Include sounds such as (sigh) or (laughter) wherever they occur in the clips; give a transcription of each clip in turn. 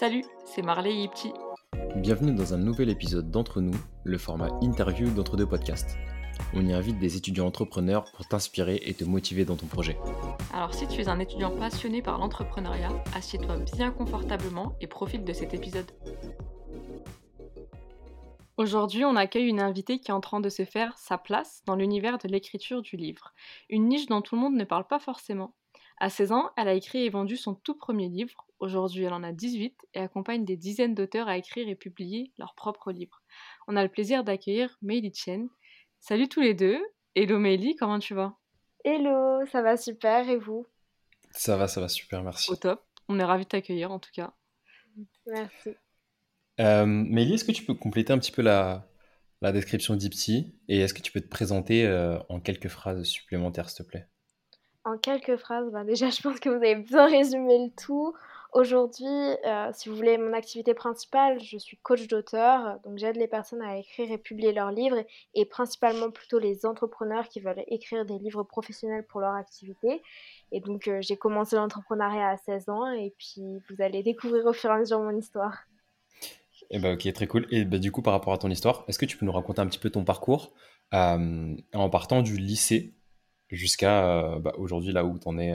Salut, c'est Marley Yipti. Bienvenue dans un nouvel épisode d'Entre nous, le format interview d'entre deux podcasts. On y invite des étudiants entrepreneurs pour t'inspirer et te motiver dans ton projet. Alors si tu es un étudiant passionné par l'entrepreneuriat, assieds-toi bien confortablement et profite de cet épisode. Aujourd'hui, on accueille une invitée qui est en train de se faire sa place dans l'univers de l'écriture du livre, une niche dont tout le monde ne parle pas forcément. À 16 ans, elle a écrit et vendu son tout premier livre. Aujourd'hui, elle en a 18 et accompagne des dizaines d'auteurs à écrire et publier leurs propres livres. On a le plaisir d'accueillir Meili Chen. Salut tous les deux. Hello Meili, comment tu vas? Hello, ça va super et vous? Ça va, ça va super, merci. Au top. On est ravis de t'accueillir en tout cas. Merci. Euh, Meili, est-ce que tu peux compléter un petit peu la, la description d'Ipti et est-ce que tu peux te présenter euh, en quelques phrases supplémentaires, s'il te plaît? En quelques phrases, ben déjà je pense que vous avez bien résumé le tout. Aujourd'hui, euh, si vous voulez, mon activité principale, je suis coach d'auteur, donc j'aide les personnes à écrire et publier leurs livres, et principalement plutôt les entrepreneurs qui veulent écrire des livres professionnels pour leur activité. Et donc euh, j'ai commencé l'entrepreneuriat à 16 ans, et puis vous allez découvrir au fur et à mesure mon histoire. Eh ben, ok, très cool. Et ben, du coup, par rapport à ton histoire, est-ce que tu peux nous raconter un petit peu ton parcours euh, en partant du lycée jusqu'à bah, aujourd'hui, là où tu en es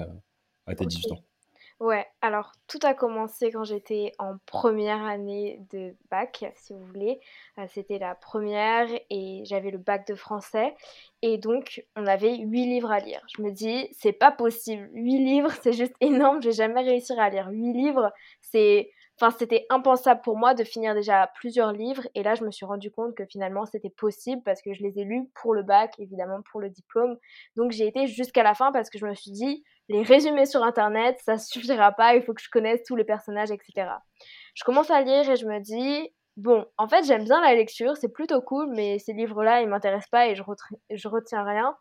à tes 18 ans? Ouais, alors tout a commencé quand j'étais en première année de bac, si vous voulez. Euh, c'était la première et j'avais le bac de français. Et donc, on avait huit livres à lire. Je me dis, c'est pas possible. Huit livres, (laughs) c'est juste énorme. Je vais jamais réussir à lire huit livres. C'est Enfin, c'était impensable pour moi de finir déjà plusieurs livres. Et là, je me suis rendu compte que finalement, c'était possible parce que je les ai lus pour le bac, évidemment, pour le diplôme. Donc, j'ai été jusqu'à la fin parce que je me suis dit, les résumés sur Internet, ça (laughs) suffira pas. Il faut que je connaisse tous les personnages, etc. Je commence à lire et je me dis, bon, en fait, j'aime bien la lecture, c'est plutôt cool, mais ces livres-là, ils m'intéressent pas et je, je retiens rien.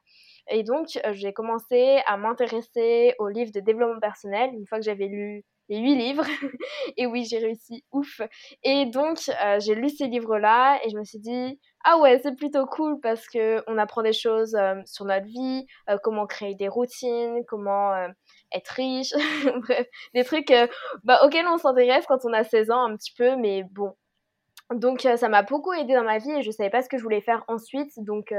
Et donc, euh, j'ai commencé à m'intéresser aux livres de développement personnel une fois que j'avais lu huit livres. (laughs) et oui, j'ai réussi, ouf. Et donc, euh, j'ai lu ces livres-là et je me suis dit, ah ouais, c'est plutôt cool parce que on apprend des choses euh, sur notre vie, euh, comment créer des routines, comment être riche, (laughs) bref, des trucs bah, auxquels on s'intéresse quand on a 16 ans un petit peu, mais bon. Donc, ça m'a beaucoup aidé dans ma vie et je savais pas ce que je voulais faire ensuite, donc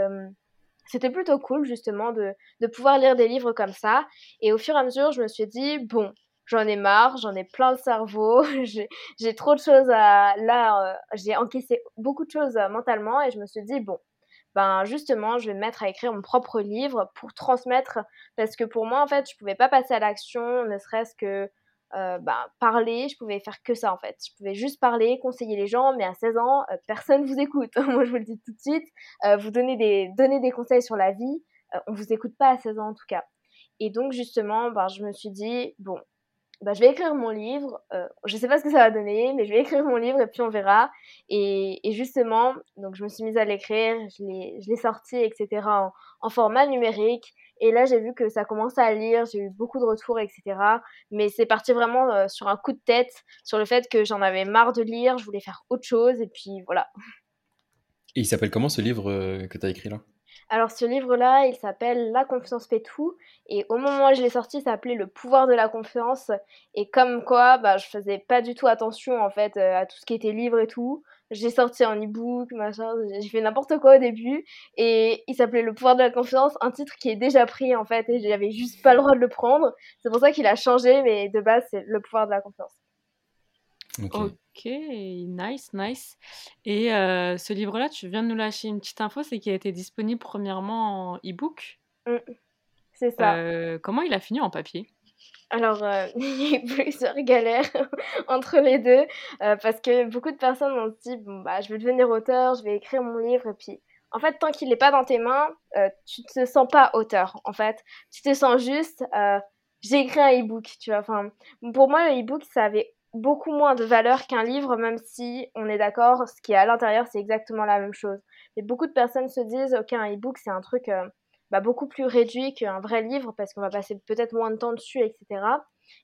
c'était plutôt cool justement de, de pouvoir lire des livres comme ça. Et au fur et à mesure, je me suis dit, bon, j'en ai marre, j'en ai plein le cerveau, (laughs) j'ai trop de choses à... Là, euh, j'ai encaissé beaucoup de choses euh, mentalement et je me suis dit, bon, ben justement, je vais me mettre à écrire mon propre livre pour transmettre, parce que pour moi, en fait, je pouvais pas passer à l'action, ne serait-ce que euh, ben, parler, je pouvais faire que ça, en fait. Je pouvais juste parler, conseiller les gens, mais à 16 ans, personne vous écoute. (laughs) moi, je vous le dis tout de suite, vous donnez des, donner des conseils sur la vie, on vous écoute pas à 16 ans en tout cas. Et donc, justement, ben, je me suis dit, bon, bah, je vais écrire mon livre. Euh, je sais pas ce que ça va donner, mais je vais écrire mon livre et puis on verra. Et, justement, donc je me suis mise à l'écrire, je l'ai sorti, etc. En, en, format numérique. Et là, j'ai vu que ça commençait à lire, j'ai eu beaucoup de retours, etc. Mais c'est parti vraiment euh, sur un coup de tête, sur le fait que j'en avais marre de lire, je voulais faire autre chose, et puis voilà. Et il s'appelle comment ce livre euh, que tu as écrit là? Alors ce livre-là, il s'appelle La confiance fait tout. Et au moment où je l'ai sorti, ça s'appelait Le pouvoir de la confiance. Et comme quoi, bah, je faisais pas du tout attention en fait euh, à tout ce qui était livre et tout. J'ai sorti un e-book, machin, j'ai fait n'importe quoi au début. Et il s'appelait Le pouvoir de la confiance, un titre qui est déjà pris en fait. Et j'avais juste pas le droit de le prendre. C'est pour ça qu'il a changé, mais de base, c'est Le pouvoir de la confiance. Ok, nice, nice. Et euh, ce livre-là, tu viens de nous lâcher une petite info, c'est qu'il a été disponible premièrement en e-book. Mmh, c'est ça. Euh, comment il a fini en papier? Alors, euh, (laughs) il y a eu plusieurs galères (laughs) entre les deux, parce que beaucoup de personnes ont dit, bon, bah, je vais devenir auteur, je vais écrire mon livre, et puis, en fait, tant qu'il n'est pas dans tes mains, tu ne te sens pas auteur, en fait. Tu te sens juste, j'ai écrit un e-book, tu vois. Enfin, pour moi, le e-book, ça avait beaucoup moins de valeur qu'un livre, même si on est d'accord, ce qui est à l'intérieur, c'est exactement la même chose. Et beaucoup de personnes se disent, ok, un e-book, c'est un truc euh, bah, beaucoup plus réduit qu'un vrai livre, parce qu'on va passer peut-être moins de temps dessus, etc.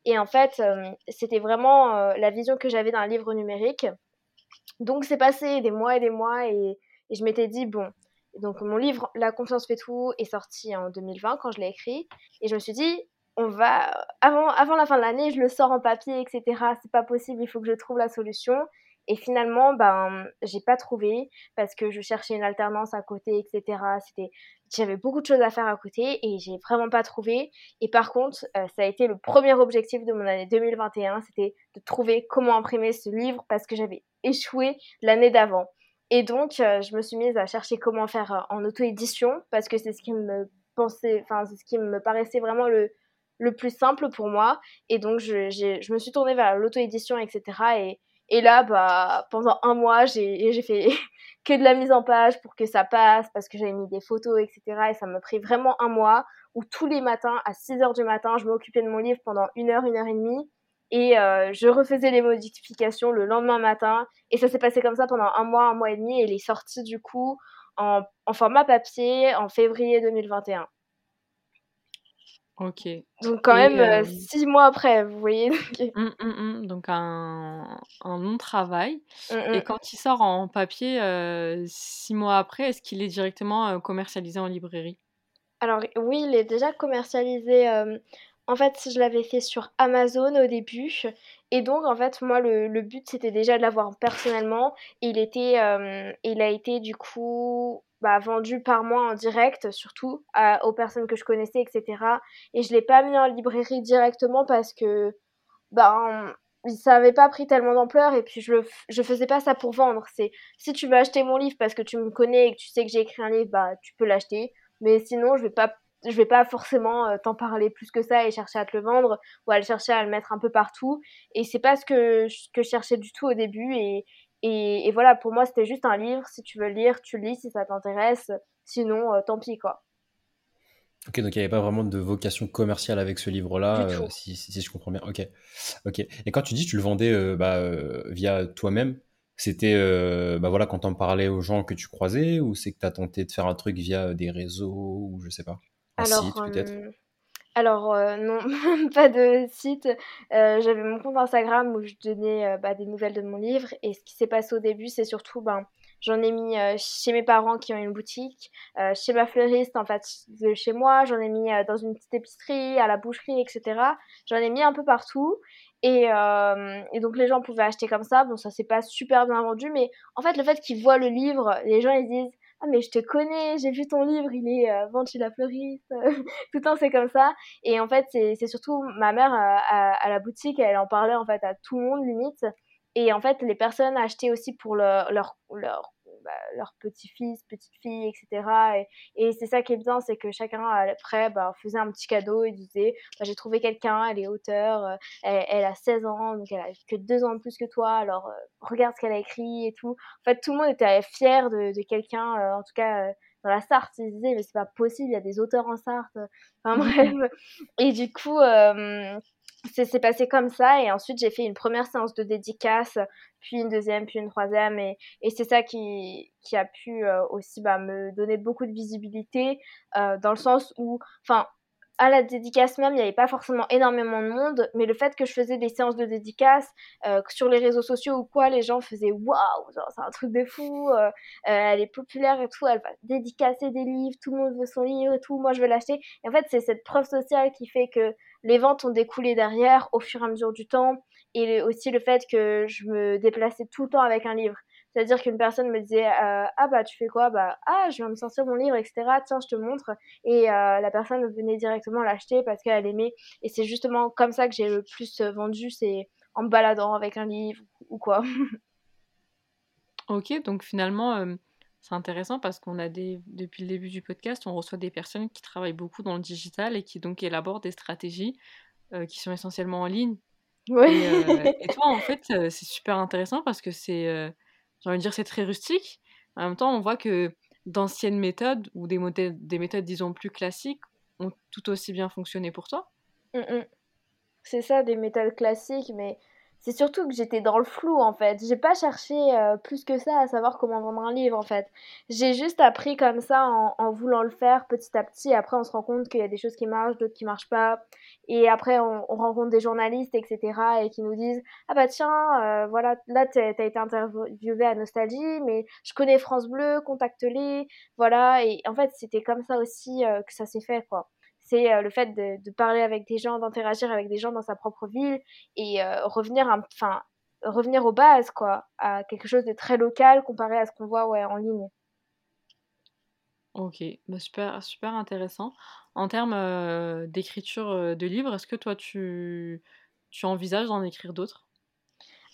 Et en fait, euh, c'était vraiment euh, la vision que j'avais d'un livre numérique. Donc, c'est passé des mois et des mois, et, et je m'étais dit, bon, donc mon livre La confiance fait tout est sorti en 2020 quand je l'ai écrit, et je me suis dit, avant, avant la fin de l'année, je le sors en papier, etc. C'est pas possible, il faut que je trouve la solution. Et finalement, ben, j'ai pas trouvé parce que je cherchais une alternance à côté, etc. C'était, j'avais beaucoup de choses à faire à côté et j'ai vraiment pas trouvé. Et par contre, euh, ça a été le premier objectif de mon année 2021, c'était de trouver comment imprimer ce livre parce que j'avais échoué l'année d'avant. Et donc, euh, je me suis mise à chercher comment faire euh, en auto-édition parce que c'est ce qui me pensait, enfin, c'est ce qui me paraissait vraiment le, le plus simple pour moi. Et donc, je, je me suis tournée vers l'auto-édition, etc. Et, et là, bah, pendant un mois, (laughs) j'ai fait que de la mise en page pour que ça passe, parce que j'avais mis des photos, etc. Et ça m'a pris vraiment un mois où tous les matins, à 6 heures du matin, je m'occupais de mon livre pendant une heure, une heure et demie. Et euh, je refaisais les modifications le lendemain matin. Et ça s'est passé comme ça pendant un mois, un mois et demi. Et il est sorti du coup en, en format papier en février 2021. OK. Donc quand même, euh, six mois après, vous voyez? Mmh, mmh, mmh, donc un un long travail et quand il sort en papier, euh, six mois après, est-ce qu'il est directement, euh, commercialisé en librairie? Alors oui, il est déjà commercialisé, en fait, je l'avais fait sur Amazon au début et donc en fait, moi, le le but, c'était déjà de l'avoir personnellement et il était, il a été du coup bah, vendu par moi en direct, surtout aux personnes que je connaissais, etc. Et je l'ai pas mis en librairie directement parce que ça avait pas pris tellement d'ampleur et puis je je faisais pas ça pour vendre. C'est si tu veux acheter mon livre parce que tu me connais et que tu sais que j'ai écrit un livre, bah tu peux l'acheter. Mais sinon, je vais pas vais pas forcément euh, t'en parler plus que ça et chercher à te le vendre ou à le chercher à le mettre un peu partout. Et c'est pas ce que, que je cherchais du tout au début. Et, et, voilà, pour moi, c'était juste un livre. Si tu veux lire, tu lis si ça t'intéresse. Sinon, euh, tant pis, quoi. Ok, donc il n'y avait pas vraiment de vocation commerciale avec ce livre-là, euh, si, si, je comprends bien. Ok, ok. Et quand tu dis que tu le vendais euh, bah, via toi-même, c'était bah voilà quand on parlais aux gens que tu croisais ou c'est que tu as tenté de faire un truc via des réseaux ou je sais pas, un site peut-être? Alors, euh, non, (laughs) pas de site. Euh, j'avais mon compte Instagram où je donnais, euh, bah, des nouvelles de mon livre et ce qui s'est passé au début, c'est surtout, ben, j'en ai mis, chez mes parents qui ont une boutique, chez ma fleuriste, en fait, de chez moi, j'en ai mis, dans une petite épicerie, à la boucherie etc. J'en ai mis un peu partout et et donc les gens pouvaient acheter comme ça. Bon, ça s'est pas super bien vendu mais en fait, le fait qu'ils voient le livre, les gens, ils disent: ah mais je te connais, j'ai vu ton livre, il est euh, vendu la fleuriste, (laughs) tout le temps c'est comme ça. Et en fait c'est surtout ma mère euh, à, la boutique, elle en parlait en fait à tout le monde limite. Et en fait les personnes achetaient aussi pour leur, leur, leur bah, leur petit-fils, petite-fille, etc. Et, c'est ça qui est bien, c'est que chacun après bah, faisait un petit cadeau et disait bah, j'ai trouvé quelqu'un, elle est auteur, euh, elle, a 16 ans, donc elle a que deux ans de plus que toi, alors euh, regarde ce qu'elle a écrit et tout. En fait, tout le monde était fier de, de quelqu'un, euh, en tout cas dans la Sarthe, ils disaient mais c'est pas possible, il y a des auteurs en Sarthe. Enfin (laughs) bref. Et du coup, c'est passé comme ça et ensuite j'ai fait une première séance de dédicace puis une deuxième puis une troisième et, et c'est ça qui, qui a pu euh, aussi bah, me donner beaucoup de visibilité euh, dans le sens où enfin à la dédicace même, il n'y avait pas forcément énormément de monde, mais le fait que je faisais des séances de dédicace euh, sur les réseaux sociaux ou quoi, les gens faisaient waouh, c'est un truc de fou, elle est populaire et tout, elle va dédicacer des livres, tout le monde veut son livre et tout, moi je veux l'acheter. Et en fait, c'est cette preuve sociale qui fait que les ventes ont découlé derrière au fur et à mesure du temps et aussi le fait que je me déplaçais tout le temps avec un livre. C'est-à-dire qu'une personne me disait euh, ah bah tu fais quoi? Bah ah je viens de sortir mon livre etc tiens je te montre et euh, la personne venait directement l'acheter parce qu'elle aimait et c'est justement comme ça que j'ai le plus vendu c'est en me baladant avec un livre ou quoi. ok donc finalement euh, c'est intéressant parce qu'on a des depuis le début du podcast, on reçoit des personnes qui travaillent beaucoup dans le digital et qui donc élaborent des stratégies euh, qui sont essentiellement en ligne. Ouais. Et, euh, (laughs) et, toi, en fait, euh, c'est super intéressant parce que c'est, j'ai envie de dire, c'est très rustique. En même temps, on voit que d'anciennes méthodes ou des, des méthodes, disons, plus classiques ont tout aussi bien fonctionné pour toi. Mmh, mmh. C'est ça, des méthodes classiques, mais c'est surtout que j'étais dans le flou en fait. J'ai pas cherché euh, plus que ça à savoir comment vendre un livre en fait. J'ai juste appris comme ça en, en, voulant le faire petit à petit. Après, on se rend compte qu'il y a des choses qui marchent, d'autres qui marchent pas. Et après, on, on, rencontre des journalistes, etc. et qui nous disent Ah bah tiens, euh, voilà, là t'as as été interviewé à Nostalgie, mais je connais France Bleu, contacte-les. Voilà. Et en fait, c'était comme ça aussi euh, que ça s'est fait quoi c'est le fait de, de, parler avec des gens, d'interagir avec des gens dans sa propre ville et revenir, enfin, revenir aux bases, quoi, à quelque chose de très local comparé à ce qu'on voit ouais, en ligne. Ok, bah super, super intéressant. En termes d'écriture de livres, est-ce que toi tu, tu envisages d'en écrire d'autres?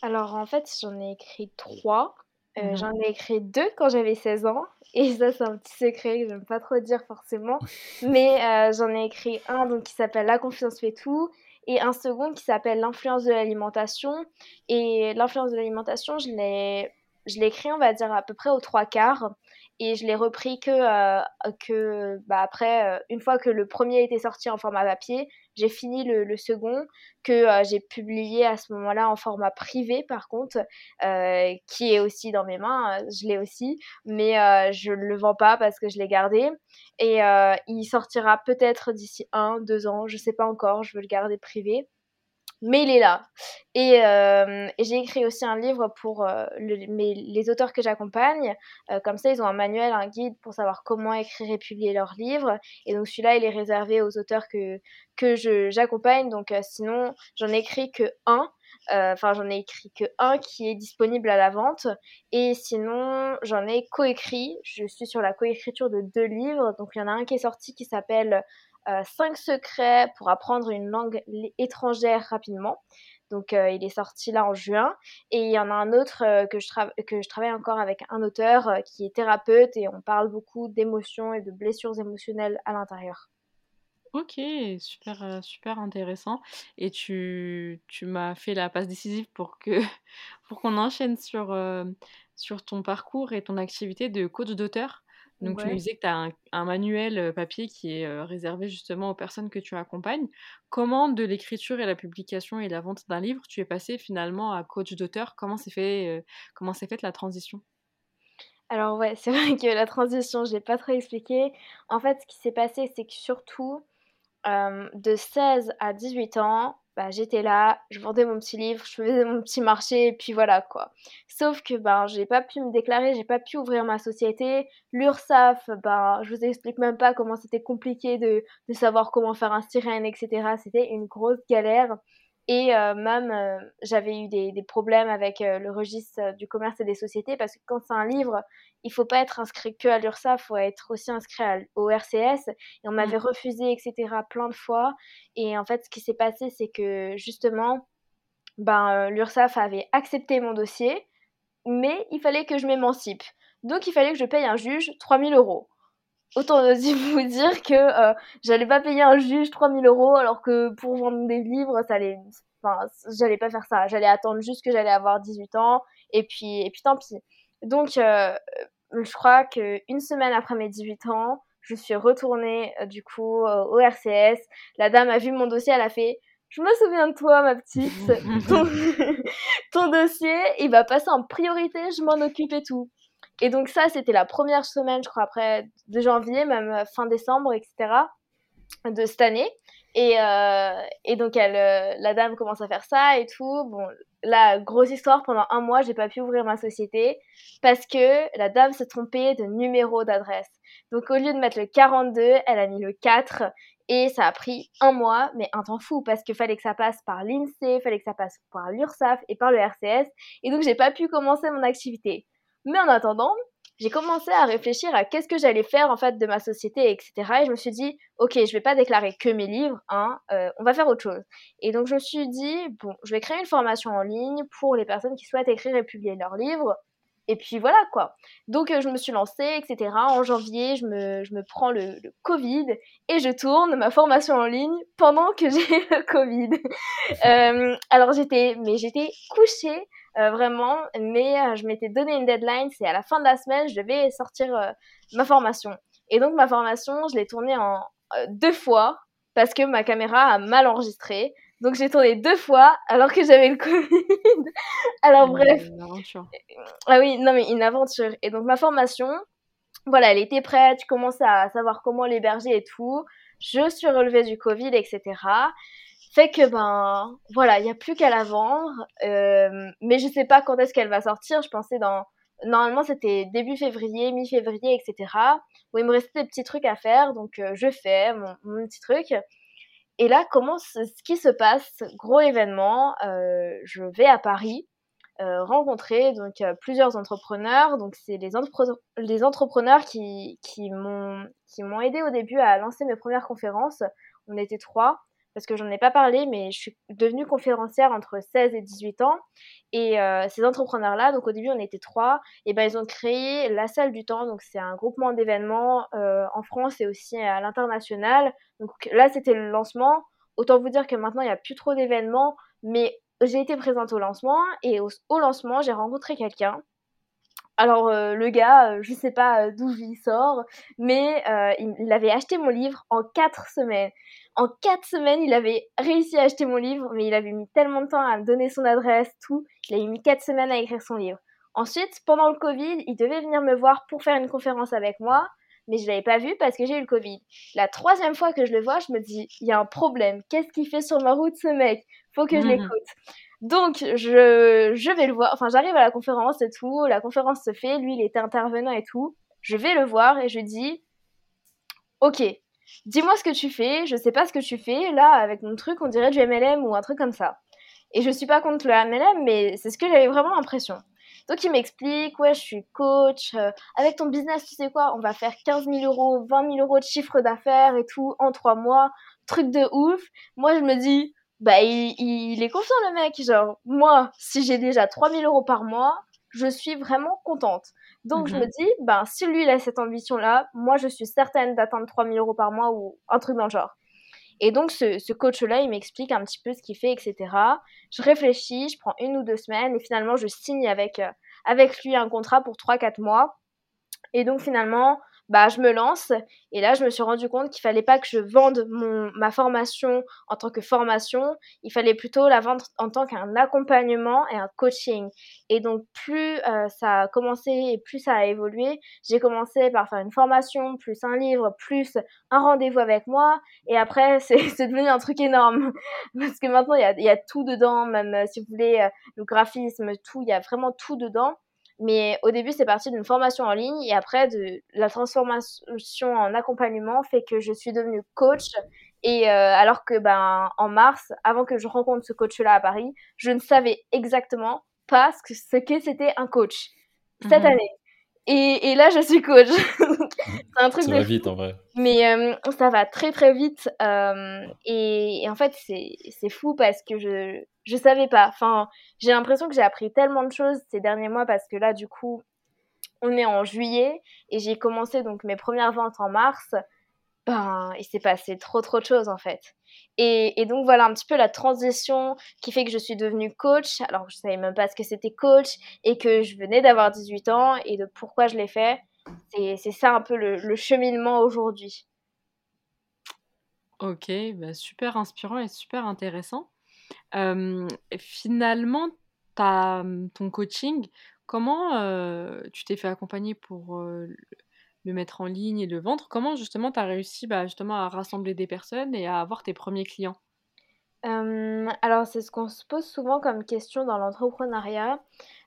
Alors en fait, j'en ai écrit trois. Mmh j'en ai écrit deux quand j'avais 16 ans. Et ça, c'est un petit secret que j'aime pas trop dire forcément. (laughs) Mais j'en ai écrit un donc, qui s'appelle La confiance fait tout et un second qui s'appelle L'influence de l'alimentation. Et l'influence de l'alimentation, je l'ai je l'ai écrit, on va dire, à peu près aux trois quarts et je l'ai repris que, euh, que bah après, euh, une fois que le premier était sorti en format papier, j'ai fini le, le, second que euh, j'ai publié à ce moment-là en format privé par contre, qui est aussi dans mes mains, je l'ai aussi, mais je ne le vends pas parce que je l'ai gardé. Et il sortira peut-être d'ici un, deux ans, je sais pas encore, je veux le garder privé mais il est là. Et, euh, j'ai écrit aussi un livre pour euh, les auteurs que j'accompagne. Euh, comme ça, ils ont un manuel, un guide pour savoir comment écrire et publier leurs livres. Et donc celui-là, il est réservé aux auteurs que, que j'accompagne. Donc sinon, j'en ai écrit que un. Enfin, j'en ai écrit que un qui est disponible à la vente. Et sinon, j'en ai coécrit. Je suis sur la coécriture de deux livres. Donc il y en a un qui est sorti qui s'appelle 5 euh, secrets pour apprendre une langue étrangère rapidement. Donc euh, il est sorti là en juin. Et il y en a un autre euh, que, je que je travaille encore avec un auteur qui est thérapeute et on parle beaucoup d'émotions et de blessures émotionnelles à l'intérieur. Ok, super, super intéressant. Et tu, tu m'as fait la passe décisive pour (laughs) pour qu'on enchaîne sur, sur ton parcours et ton activité de coach d'auteur? Donc, tu nous disais que tu as un, manuel papier qui est réservé justement aux personnes que tu accompagnes. Comment, de l'écriture et la publication et la vente d'un livre, tu es passé finalement à coach d'auteur? Comment s'est fait, s'est faite la transition? Alors, ouais, c'est (laughs) vrai que la transition, je l'ai pas trop expliqué. En fait, ce qui s'est passé, c'est que surtout, de 16 à 18 ans, bah, j'étais là, je vendais mon petit livre, je faisais mon petit marché, et puis voilà quoi. Sauf que ben, j'ai pas pu me déclarer, j'ai pas pu ouvrir ma société. L'URSAF, ben, je vous explique même pas comment c'était compliqué de, de savoir comment faire un sirène, etc. C'était une grosse galère. Et euh, même, euh, j'avais eu des, des, problèmes avec euh, le registre du commerce et des sociétés parce que quand c'est un livre, il faut pas être inscrit que à l'URSSAF, il faut être aussi inscrit au RCS. Et on m'avait mmh. refusé, etc., plein de fois. Et en fait, ce qui s'est passé, c'est que justement, ben, l'URSSAF avait accepté mon dossier, mais il fallait que je m'émancipe. Donc, il fallait que je paye un juge 3000 euros. Autant (laughs) vous dire que euh, j'allais pas payer un juge 3000 euros alors que pour vendre des livres, ça allait, enfin, j'allais pas faire ça. J'allais attendre juste que j'allais avoir 18 ans et puis, et puis tant pis. Donc, euh, je crois qu'une semaine après mes 18 ans, je suis retournée euh, du coup au RCS. La dame a vu mon dossier, elle a fait je me souviens de toi, ma petite. (laughs) ton, (laughs) ton dossier, il va passer en priorité, je m'en occupe et tout. Et donc ça, c'était la première semaine, je crois, après de janvier, même euh, fin décembre, etc. de cette année. Et, euh, donc elle, euh, la dame commence à faire ça et tout. Bon, la grosse histoire, pendant un mois, j'ai pas pu ouvrir ma société parce que la dame s'est trompée de numéro d'adresse. Donc au lieu de mettre le 42, elle a mis le 4 et ça a pris un mois, mais un temps fou parce qu'il fallait que ça passe par l'INSEE, fallait que ça passe par l'URSSAF et par le RCS. Et donc j'ai pas pu commencer mon activité. Mais en attendant, j'ai commencé à réfléchir à qu'est-ce que j'allais faire en fait de ma société, etc. Et je me suis dit, ok, je vais pas déclarer que mes livres, hein, euh, on va faire autre chose. Et donc je me suis dit, bon, je vais créer une formation en ligne pour les personnes qui souhaitent écrire et publier leurs livres. Et puis voilà quoi. Donc euh, je me suis lancée, etc. En janvier, je me, je me prends le, le, Covid et je tourne ma formation en ligne pendant que (laughs) j'ai le Covid. euh, alors j'étais, mais j'étais couchée euh, vraiment, mais euh, je m'étais donné une deadline, c'est à la fin de la semaine, je devais sortir euh, ma formation. Et donc ma formation, je l'ai tournée en deux fois parce que ma caméra a mal enregistré. Donc j'ai tourné deux fois alors que j'avais le Covid. (laughs) alors bref. Une aventure. Ah oui, non mais une aventure. Et donc ma formation, voilà, elle était prête, je commençais à savoir comment l'héberger et tout. Je suis relevée du Covid, etc. Fait que ben voilà, il n'y a plus qu'à la vendre. Euh, mais je sais pas quand est-ce qu'elle va sortir. Je pensais dans Normalement, c'était début février, mi-février, etc. Où il me restait des petits trucs à faire, donc euh, je fais mon, petit truc. Et là commence ce qui se passe, gros événement. Euh, je vais à Paris rencontrer donc plusieurs entrepreneurs. Donc c'est les, les, entrepreneurs qui, qui m'ont aidé au début à lancer mes premières conférences. On était trois parce que j'en ai pas parlé, mais je suis devenue conférencière entre 16 et 18 ans. Et euh, ces entrepreneurs-là, donc au début on était trois, et ben ils ont créé la salle du temps, donc c'est un groupement d'événements euh, en France et aussi à l'international. Donc là c'était le lancement. Autant vous dire que maintenant il n'y a plus trop d'événements, mais j'ai été présente au lancement et au, lancement j'ai rencontré quelqu'un. Alors euh, le gars, je sais pas d'où il sort, mais il, il, avait acheté mon livre en quatre semaines. En quatre semaines, il avait réussi à acheter mon livre, mais il avait mis tellement de temps à me donner son adresse, tout. Il a mis quatre semaines à écrire son livre. Ensuite, pendant le Covid, il devait venir me voir pour faire une conférence avec moi, mais je l'avais pas vu parce que j'ai eu le Covid. La troisième fois que je le vois, je me dis, il y a un problème. Qu'est-ce qu'il fait sur ma route, ce mec? Faut que je mhm. l'écoute. Donc, je, je vais le voir. Enfin, j'arrive à la conférence et tout. La conférence se fait. Lui, il était intervenant et tout. Je vais le voir et je dis, ok, dis-moi ce que tu fais, je sais pas ce que tu fais, là, avec mon truc, on dirait du MLM ou un truc comme ça. Et je suis pas contre le MLM, mais c'est ce que j'avais vraiment l'impression. Donc il m'explique, ouais, je suis coach, euh, avec ton business, tu sais quoi, on va faire 15 000 euros, 20 000 euros de chiffre d'affaires et tout en trois mois, truc de ouf. Moi, je me dis, bah, il, il est confiant le mec, genre, moi, si j'ai déjà 3 000 euros par mois, je suis vraiment contente. Donc, je me mhm. dis, ben, si lui, il a cette ambition-là, moi, je suis certaine d'atteindre 3000 euros par mois ou un truc dans le genre. Et donc, ce, ce coach-là, il m'explique un petit peu ce qu'il fait, etc. Je réfléchis, je prends une ou deux semaines et finalement, je signe avec, euh, avec lui un contrat pour 3-4 mois. Et donc, finalement, bah, je me lance. Et là, je me suis rendu compte qu'il fallait pas que je vende mon, ma formation en tant que formation. Il fallait plutôt la vendre en tant qu'un accompagnement et un coaching. Et donc, plus euh, ça a commencé et plus ça a évolué, j'ai commencé par faire une formation, plus un livre, plus un rendez-vous avec moi. Et après, (laughs) c'est devenu un truc énorme. (laughs) Parce que maintenant, il y a, y a, tout dedans, même euh, si vous voulez, euh, le graphisme, tout, il y a vraiment tout dedans. Mais au début, c'est parti d'une formation en ligne et après, de la transformation en accompagnement fait que je suis devenue coach. Et euh, alors que ben en mars, avant que je rencontre ce coach-là à Paris, je ne savais exactement pas ce que c'était un coach cette mhm. année. Et, et, là, je suis coach. (laughs) c'est un truc ça va vite en vrai. Mais euh, ça va très très vite. Euh, et, et, en fait, c'est fou parce que je je savais pas. Enfin, j'ai l'impression que j'ai appris tellement de choses ces derniers mois parce que là, du coup, on est en juillet et j'ai commencé donc mes premières ventes en mars. Ben, il s'est passé trop trop de choses en fait. Et, donc voilà un petit peu la transition qui fait que je suis devenue coach. Alors je savais même pas ce que c'était coach et que je venais d'avoir 18 ans et de pourquoi je l'ai fait. C'est ça un peu le, cheminement aujourd'hui. Ok, bah super inspirant et super intéressant. finalement, ta, ton coaching, comment tu t'es fait accompagner pour le mettre en ligne et le vendre, comment justement tu as réussi bah, justement à rassembler des personnes et à avoir tes premiers clients? Alors c'est ce qu'on se pose souvent comme question dans l'entrepreneuriat.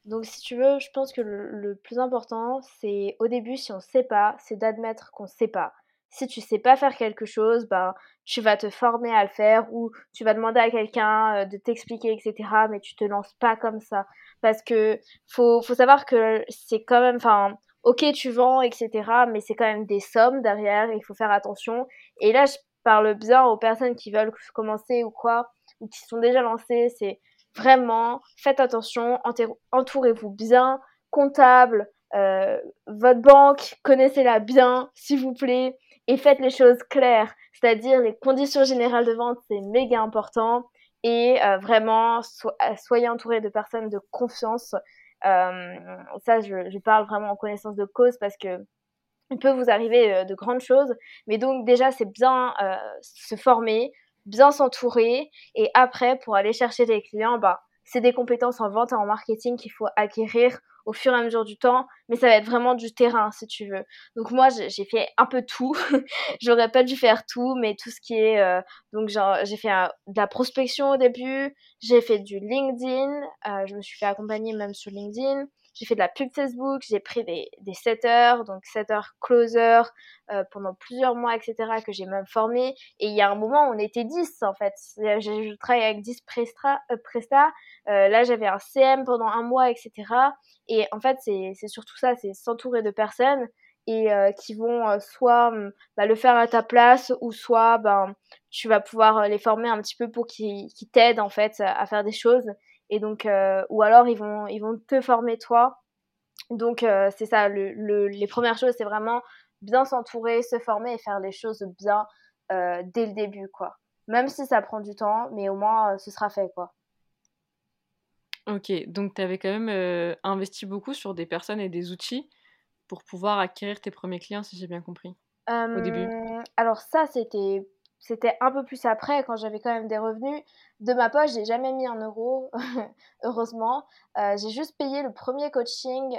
Donc si tu veux, je pense que le, plus important, c'est au début, si on ne sait pas, c'est d'admettre qu'on ne sait pas. Si tu sais pas faire quelque chose, ben, tu vas te former à le faire ou tu vas demander à quelqu'un de t'expliquer, etc. Mais tu te lances pas comme ça. Parce que faut, faut savoir que c'est quand même, enfin, ok, tu vends, etc., mais c'est quand même des sommes derrière, il faut faire attention. Et là, je parle bien aux personnes qui veulent commencer ou quoi, ou qui sont déjà lancées, c'est vraiment, faites attention, entourez-vous bien, comptable, euh, votre banque, connaissez-la bien, s'il vous plaît, et faites les choses claires, c'est-à-dire les conditions générales de vente, c'est méga important, et euh, vraiment, soyez entouré de personnes de confiance ça, je, je, parle vraiment en connaissance de cause parce que il peut vous arriver euh, de grandes choses. Mais donc déjà, c'est bien euh, se former, bien s'entourer. Et après, pour aller chercher des clients, bah, c'est des compétences en vente et en marketing qu'il faut acquérir au fur et à mesure du temps, mais ça va être vraiment du terrain si tu veux. Donc moi j'ai fait un peu tout, (laughs) j'aurais pas dû faire tout, mais tout ce qui est euh, donc j'ai fait de la prospection au début, j'ai fait du LinkedIn, euh, je me suis fait accompagner même sur LinkedIn, j'ai fait de la pub Facebook, j'ai pris des, des setters, donc setters, closer, euh, pendant plusieurs mois, etc., que j'ai même formé. Et il y a un moment, on était 10, en fait. Je travaillais avec 10 prestats. Euh, là, j'avais un CM pendant un mois, etc. Et en fait, c'est surtout ça, c'est s'entourer de personnes et euh, qui vont euh, soit hum, bah, le faire à ta place ou soit ben, tu vas pouvoir euh, les former un petit peu pour qu'ils t'aident en fait à faire des choses et donc ou alors ils vont ils vont te former toi. Donc c'est ça le, les premières choses c'est vraiment bien s'entourer se former et faire les choses bien dès le début quoi. Même si ça prend du temps mais au moins ce sera fait quoi. Ok, donc tu avais quand même investi beaucoup sur des personnes et des outils pour pouvoir acquérir tes premiers clients, si j'ai bien compris, au début. Alors ça, c'était c'était un peu plus après, quand j'avais quand même des revenus. De ma poche, j'ai jamais mis un euro, (laughs) heureusement. Euh, j'ai juste payé le premier coaching,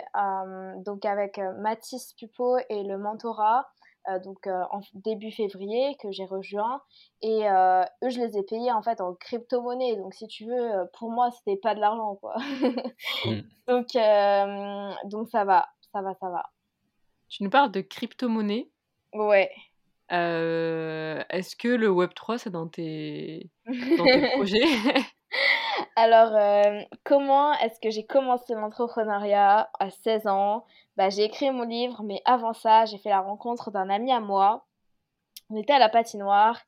donc avec euh, Mathis Pupo et le mentorat, euh, donc en début février que j'ai rejoint. Et eux, je les ai payés en fait en crypto-monnaie. Donc si tu veux, pour moi, c'était pas de l'argent, quoi. (laughs) Mmh. (laughs) donc, donc ça va, ça va, ça va. Tu nous parles de crypto-monnaie? Ouais. Euh, est-ce que le Web3, c'est dans tes, dans tes (laughs) projets? (laughs) Alors, euh, comment est-ce que j'ai commencé l'entrepreneuriat à 16 ans? Bah, J'ai écrit mon livre, mais avant ça, j'ai fait la rencontre d'un ami à moi. On était à la patinoire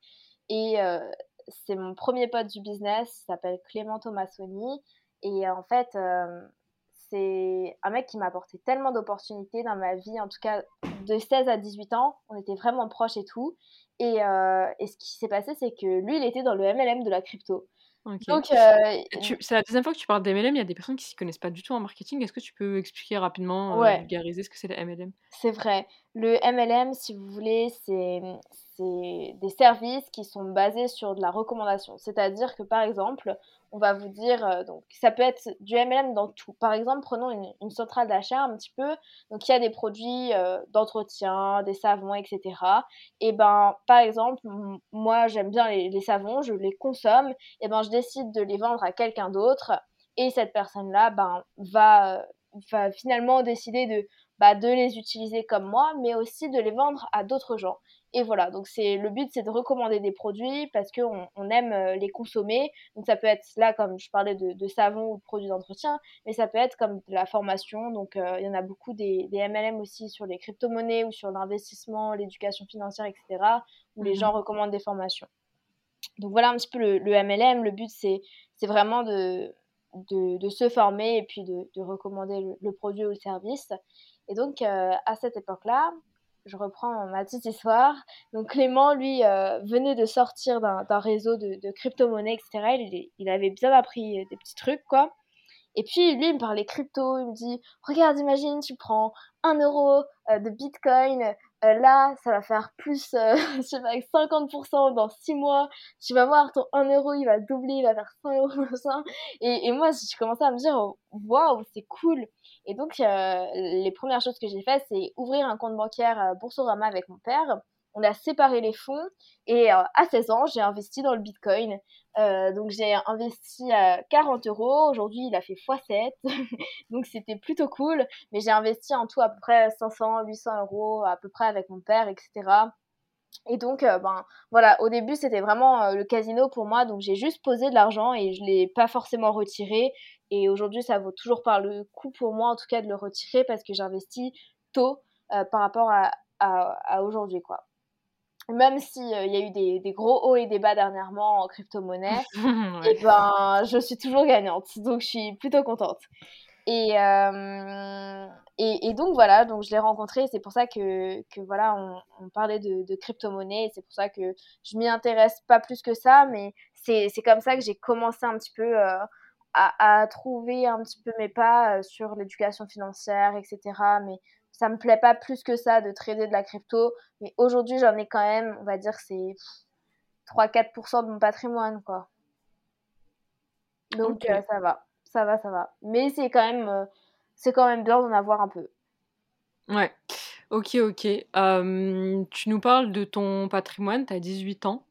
et euh, c'est mon premier pote du business, il s'appelle Clément Thomasoni. Et en fait, c'est un mec qui m'a apporté tellement d'opportunités dans ma vie, en tout cas de 16 à 18 ans, on était vraiment proches et tout. Et, euh, et ce qui s'est passé, c'est que lui, il était dans le MLM de la crypto. Donc, euh, c'est la deuxième fois que tu parles d'MLM. Il y a des personnes qui ne s'y connaissent pas du tout en marketing. Est-ce que tu peux expliquer rapidement, euh, vulgariser ce que c'est le MLM C'est vrai. Le MLM, si vous voulez, c'est des services qui sont basés sur de la recommandation. C'est-à-dire que, par exemple, on va vous dire, euh, donc ça peut être du MLM dans tout. Par exemple, prenons une, centrale d'achat un petit peu. Donc il y a des produits euh, d'entretien, des savons, etc. Et ben, par exemple, moi j'aime bien les, savons, je les consomme. Et ben, je décide de les vendre à quelqu'un d'autre. Et cette personne-là, ben, va, va finalement décider de, bah, de les utiliser comme moi, mais aussi de les vendre à d'autres gens. Et voilà, donc c'est le but, c'est de recommander des produits parce qu'on on aime euh, les consommer. Donc ça peut être là, comme je parlais de, savon ou de produits d'entretien, mais ça peut être comme de la formation. Donc euh, il y en a beaucoup des, des MLM aussi sur les crypto-monnaies ou sur l'investissement, l'éducation financière, etc., où les mmh gens recommandent des formations. Donc voilà un petit peu le, MLM. Le but, c'est vraiment de, de, se former et puis de, recommander le, produit ou le service. Et donc, euh, à cette époque-là, je reprends ma petite histoire. Donc Clément, lui, euh, venait de sortir d'un réseau de, crypto-monnaies, etc. Il, il, avait bien appris des petits trucs, quoi. Et puis lui, il me parlait crypto, il me dit, regarde, imagine, tu prends un euro euh, de Bitcoin, euh, là, ça va faire plus, (laughs) je sais pas, 50% dans 6 mois, tu vas voir, ton 1 euro, il va doubler, il va faire 100 euros, (laughs) Et, et moi, j'ai commencé à me dire, waouh, c'est cool. Et donc, euh, les premières choses que j'ai faites, c'est ouvrir un compte bancaire euh, Boursorama avec mon père. On a séparé les fonds et euh, à 16 ans, j'ai investi dans le Bitcoin. donc, j'ai investi à 40 euros. Aujourd'hui, il a fait x7. (laughs) donc, c'était plutôt cool. Mais j'ai investi en tout à peu près 500, 800 euros à peu près avec mon père, etc. Et donc, ben voilà, au début, c'était vraiment le casino pour moi. Donc, j'ai juste posé de l'argent et je ne l'ai pas forcément retiré. Et aujourd'hui, ça vaut toujours par le coup pour moi, en tout cas, de le retirer parce que j'investis tôt euh, par rapport à, à, aujourd'hui, quoi. Même s'il il y a eu des, des, gros hauts et des bas dernièrement en crypto-monnaie, (laughs) et ben, je suis toujours gagnante. Donc, je suis plutôt contente. Et, euh, et, et, donc voilà, donc je l'ai rencontré, c'est pour ça que, que voilà, on, on parlait de, de crypto-monnaie, c'est pour ça que je m'y intéresse pas plus que ça, mais c'est comme ça que j'ai commencé un petit peu euh, à, trouver un petit peu mes pas euh, sur l'éducation financière, etc. Mais ça me plaît pas plus que ça de trader de la crypto. Mais aujourd'hui, j'en ai quand même, on va dire, c'est 3-4% de mon patrimoine, quoi. Donc, euh, ça va, ça va, ça va. Mais c'est quand même, euh, c'est quand même bien d'en avoir un peu. Ouais, ok, ok. tu nous parles de ton patrimoine, tu as 18 ans.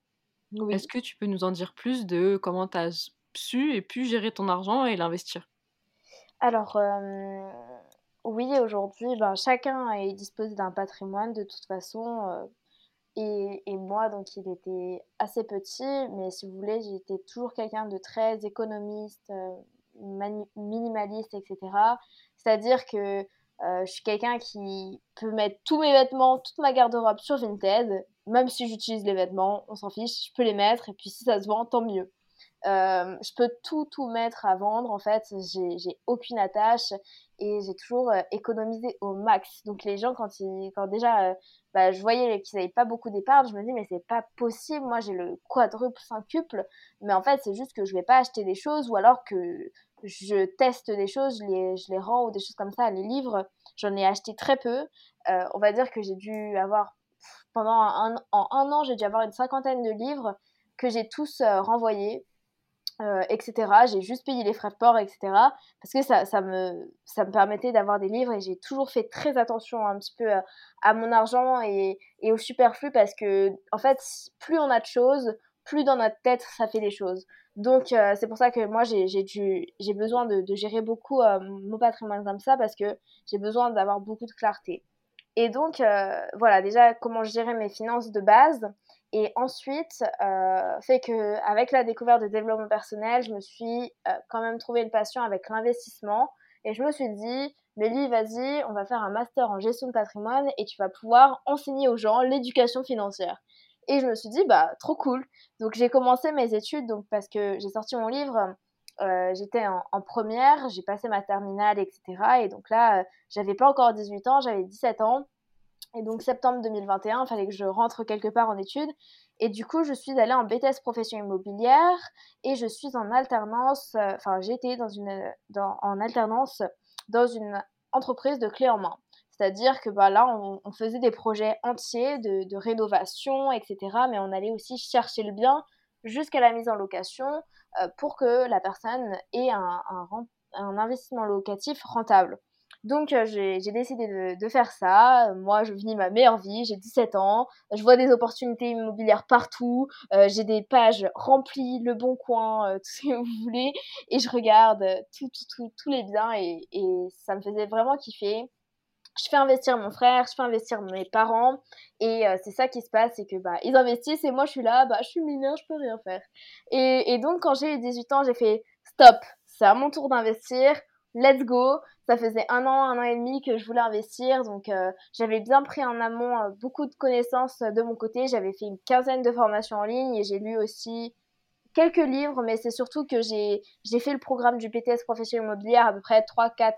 Oui. Est-ce que tu peux nous en dire plus de comment tu as su et pu gérer ton argent et l'investir? Alors, oui, aujourd'hui, ben, chacun est disposé d'un patrimoine de toute façon. Et, et, moi, donc, il était assez petit, mais si vous voulez, j'étais toujours quelqu'un de très économiste, minimaliste, etc. C'est-à-dire que je suis quelqu'un qui peut mettre tous mes vêtements, toute ma garde-robe sur Vinted, même si j'utilise les vêtements, on s'en fiche, je peux les mettre, et puis si ça se vend, tant mieux. Euh, je peux tout, tout mettre à vendre. En fait, j'ai aucune attache et j'ai toujours euh, économisé au max. Donc, les gens, quand, ils, quand déjà euh, bah, je voyais qu'ils n'avaient pas beaucoup d'épargne, je me dis, mais c'est pas possible. Moi, j'ai le quadruple, cinquuple. Mais en fait, c'est juste que je vais pas acheter des choses ou alors que je teste des choses, je les, je les rends ou des choses comme ça. Les livres, j'en ai acheté très peu. on va dire que j'ai dû avoir, pendant un, en un an, j'ai dû avoir une cinquantaine de livres que j'ai tous renvoyés euh, etc. J'ai juste payé les frais de port, etc. Parce que ça, ça, me, ça me permettait d'avoir des livres et j'ai toujours fait très attention un petit peu à, à mon argent et, et, au superflu parce que, en fait, plus on a de choses, plus dans notre tête ça fait des choses. Donc, euh, c'est pour ça que moi, j'ai besoin de, gérer beaucoup euh, mon patrimoine comme ça parce que j'ai besoin d'avoir beaucoup de clarté. Et donc, voilà, déjà, comment gérer mes finances de base. Et ensuite, euh, fait que avec la découverte de développement personnel, je me suis euh, quand même trouvé une passion avec l'investissement. Et je me suis dit, Mélie, vas-y, on va faire un master en gestion de patrimoine et tu vas pouvoir enseigner aux gens l'éducation financière. Et je me suis dit, bah, trop cool. Donc j'ai commencé mes études donc, parce que j'ai sorti mon livre, euh, j'étais en, en, première, j'ai passé ma terminale, etc. Et donc là, euh, j'avais pas encore 18 ans, j'avais 17 ans. Et donc septembre 2021, il fallait que je rentre quelque part en études. Et du coup, je suis allée en BTS profession immobilière et je suis en alternance, euh, enfin j'étais dans en alternance dans une entreprise de clé en main. C'est-à-dire que bah, là, on, faisait des projets entiers de, rénovation, etc. Mais on allait aussi chercher le bien jusqu'à la mise en location euh, pour que la personne ait un investissement locatif rentable. Donc euh, j'ai décidé de, de, faire ça. Moi, je vis ma meilleure vie, j'ai 17 ans, je vois des opportunités immobilières partout, euh, j'ai des pages remplies, le bon coin, euh, (laughs) tout ce que vous voulez, et je regarde tout, tout, tout, tous les biens et, et ça me faisait vraiment kiffer. Je fais investir mon frère, je fais investir mes parents, et euh, c'est ça qui se passe, c'est que bah ils investissent et moi je suis là, bah je suis mineure, je peux rien faire. Et, et donc quand j'ai eu 18 ans, j'ai fait stop, c'est à mon tour d'investir, let's go. Ça faisait un an, un an et demi que je voulais investir, donc euh, j'avais bien pris en amont euh, beaucoup de connaissances euh, de mon côté. J'avais fait une quinzaine de formations en ligne et j'ai lu aussi quelques livres, mais c'est surtout que j'ai fait le programme du BTS professionnel immobilière à peu près 3, 4,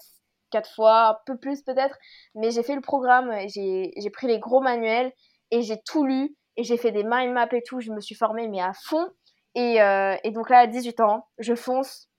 4 fois, un peu plus peut-être, mais j'ai fait le programme, j'ai pris les gros manuels et j'ai tout lu et j'ai fait des mind maps et tout, je me suis formée mais à fond. Et, et donc là, à 18 ans, je fonce,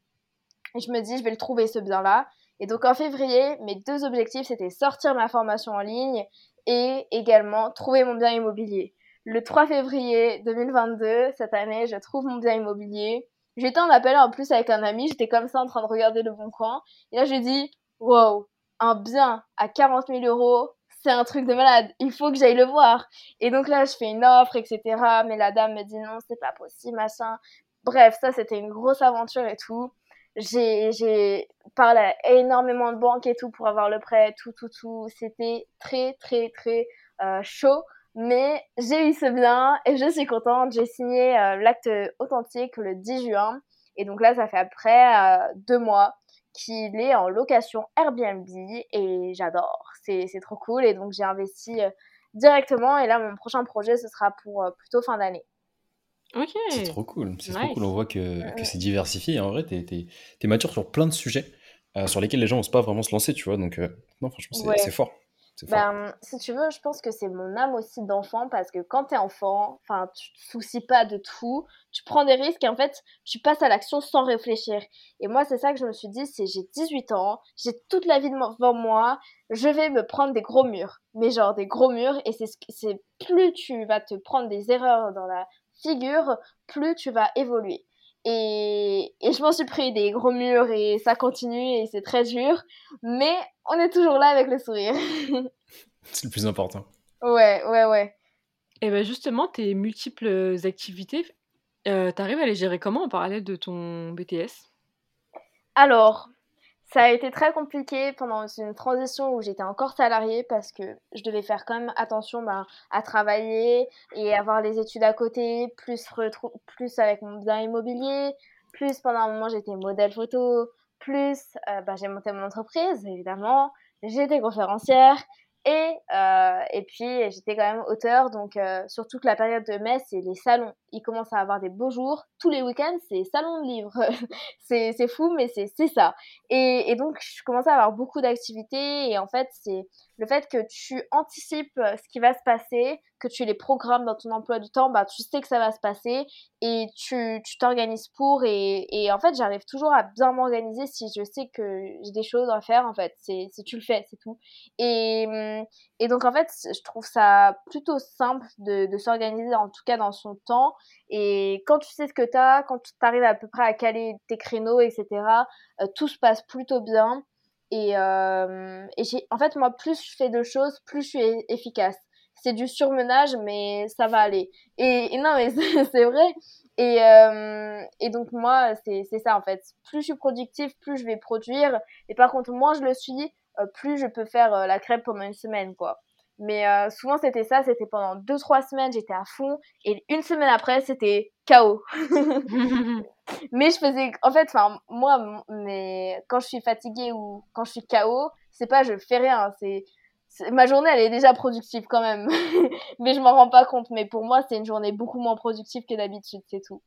je me dis, je vais le trouver ce bien-là. Et donc en février, mes deux objectifs, c'était sortir ma formation en ligne et également trouver mon bien immobilier. Le 3 février 2022, cette année, je trouve mon bien immobilier. J'étais en appel en plus avec un ami, j'étais comme ça en train de regarder le bon coin. Et là, je dis, wow, un bien à 40 000 euros, c'est un truc de malade, il faut que j'aille le voir. Et donc là, je fais une offre, etc. Mais la dame me dit non, c'est pas possible, machin. Bref, ça, c'était une grosse aventure et tout j'ai parlé à énormément de banques et tout pour avoir le prêt, tout, tout, tout. C'était très, très, très euh, chaud. Mais j'ai eu ce bien et je suis contente. J'ai signé euh, l'acte authentique le 10 juin. Et donc là, ça fait après euh, deux mois qu'il est en location Airbnb et j'adore. C'est trop cool. Et donc j'ai investi euh, directement. Et là, mon prochain projet, ce sera pour plutôt fin d'année. C'est trop cool. C'est trop cool. On voit que, que c'est diversifié. En vrai, t'es es, mature sur plein de sujets euh, sur lesquels les gens n'osent pas vraiment se lancer, tu vois. Donc, euh, non, franchement, c'est fort. Ben, si tu veux, je pense que c'est mon âme aussi d'enfant parce que quand t'es enfant, enfin, tu te soucies pas de tout, tu prends des risques et en fait, tu passes à l'action sans réfléchir. Et moi, c'est ça que je me suis dit, c'est j'ai 18 ans, j'ai toute la vie devant moi, je vais me prendre des gros murs, mais genre des gros murs et c'est plus tu vas te prendre des erreurs dans la figure, plus tu vas évoluer. Et, et je m'en suis pris des gros murs et ça continue et c'est très dur, mais on est toujours là avec le sourire. (laughs) c'est le plus important. Ouais, ouais, ouais. Et ben justement, tes multiples activités, euh, t'arrives à les gérer comment en parallèle de ton BTS Alors, ça a été très compliqué pendant une transition où j'étais encore salariée parce que je devais faire quand même attention ben, à travailler et avoir les études à côté, plus, plus avec mon bien immobilier, plus pendant un moment j'étais modèle photo, plus euh, ben, j'ai monté mon entreprise évidemment, j'étais conférencière et, euh, et puis, j'étais quand même auteur, donc euh, surtout que la période de mai, c'est les salons. Ils commencent à avoir des beaux jours. Tous les week-ends, c'est salon de livres. (laughs) c'est fou, mais c'est ça. Et, et, donc, je commençais à avoir beaucoup d'activités. Et en fait, c'est le fait que tu anticipes ce qui va se passer, que tu les programmes dans ton emploi du temps, bah, tu sais que ça va se passer et tu t'organises pour. Et, et, en fait, j'arrive toujours à bien m'organiser si je sais que j'ai des choses à faire, en fait. C'est tu le fais, c'est tout. Et, hum, et donc, en fait, je trouve ça plutôt simple de, de s'organiser, en tout cas dans son temps. Et quand tu sais ce que tu as, quand tu arrives à peu près à caler tes créneaux, etc., euh, tout se passe plutôt bien. Et, euh, en fait, moi, plus je fais de choses, plus je suis efficace. C'est du surmenage, mais ça va aller. Et, non, mais (laughs) c'est vrai. Et, euh, et donc, moi, c'est ça, en fait. Plus je suis productive, plus je vais produire. Et par contre, moins je le suis, plus je peux faire la crêpe pendant une semaine, quoi. Mais euh, souvent, c'était ça, c'était pendant 2-3 semaines, j'étais à fond, et une semaine après, c'était chaos. (laughs) mais je faisais, en fait, moi, mais quand je suis fatiguée ou quand je suis chaos, c'est pas je fais rien, c'est ma journée elle est déjà productive quand même. (laughs) Mais je m'en rends pas compte. Mais pour moi c'est une journée beaucoup moins productive que d'habitude c'est tout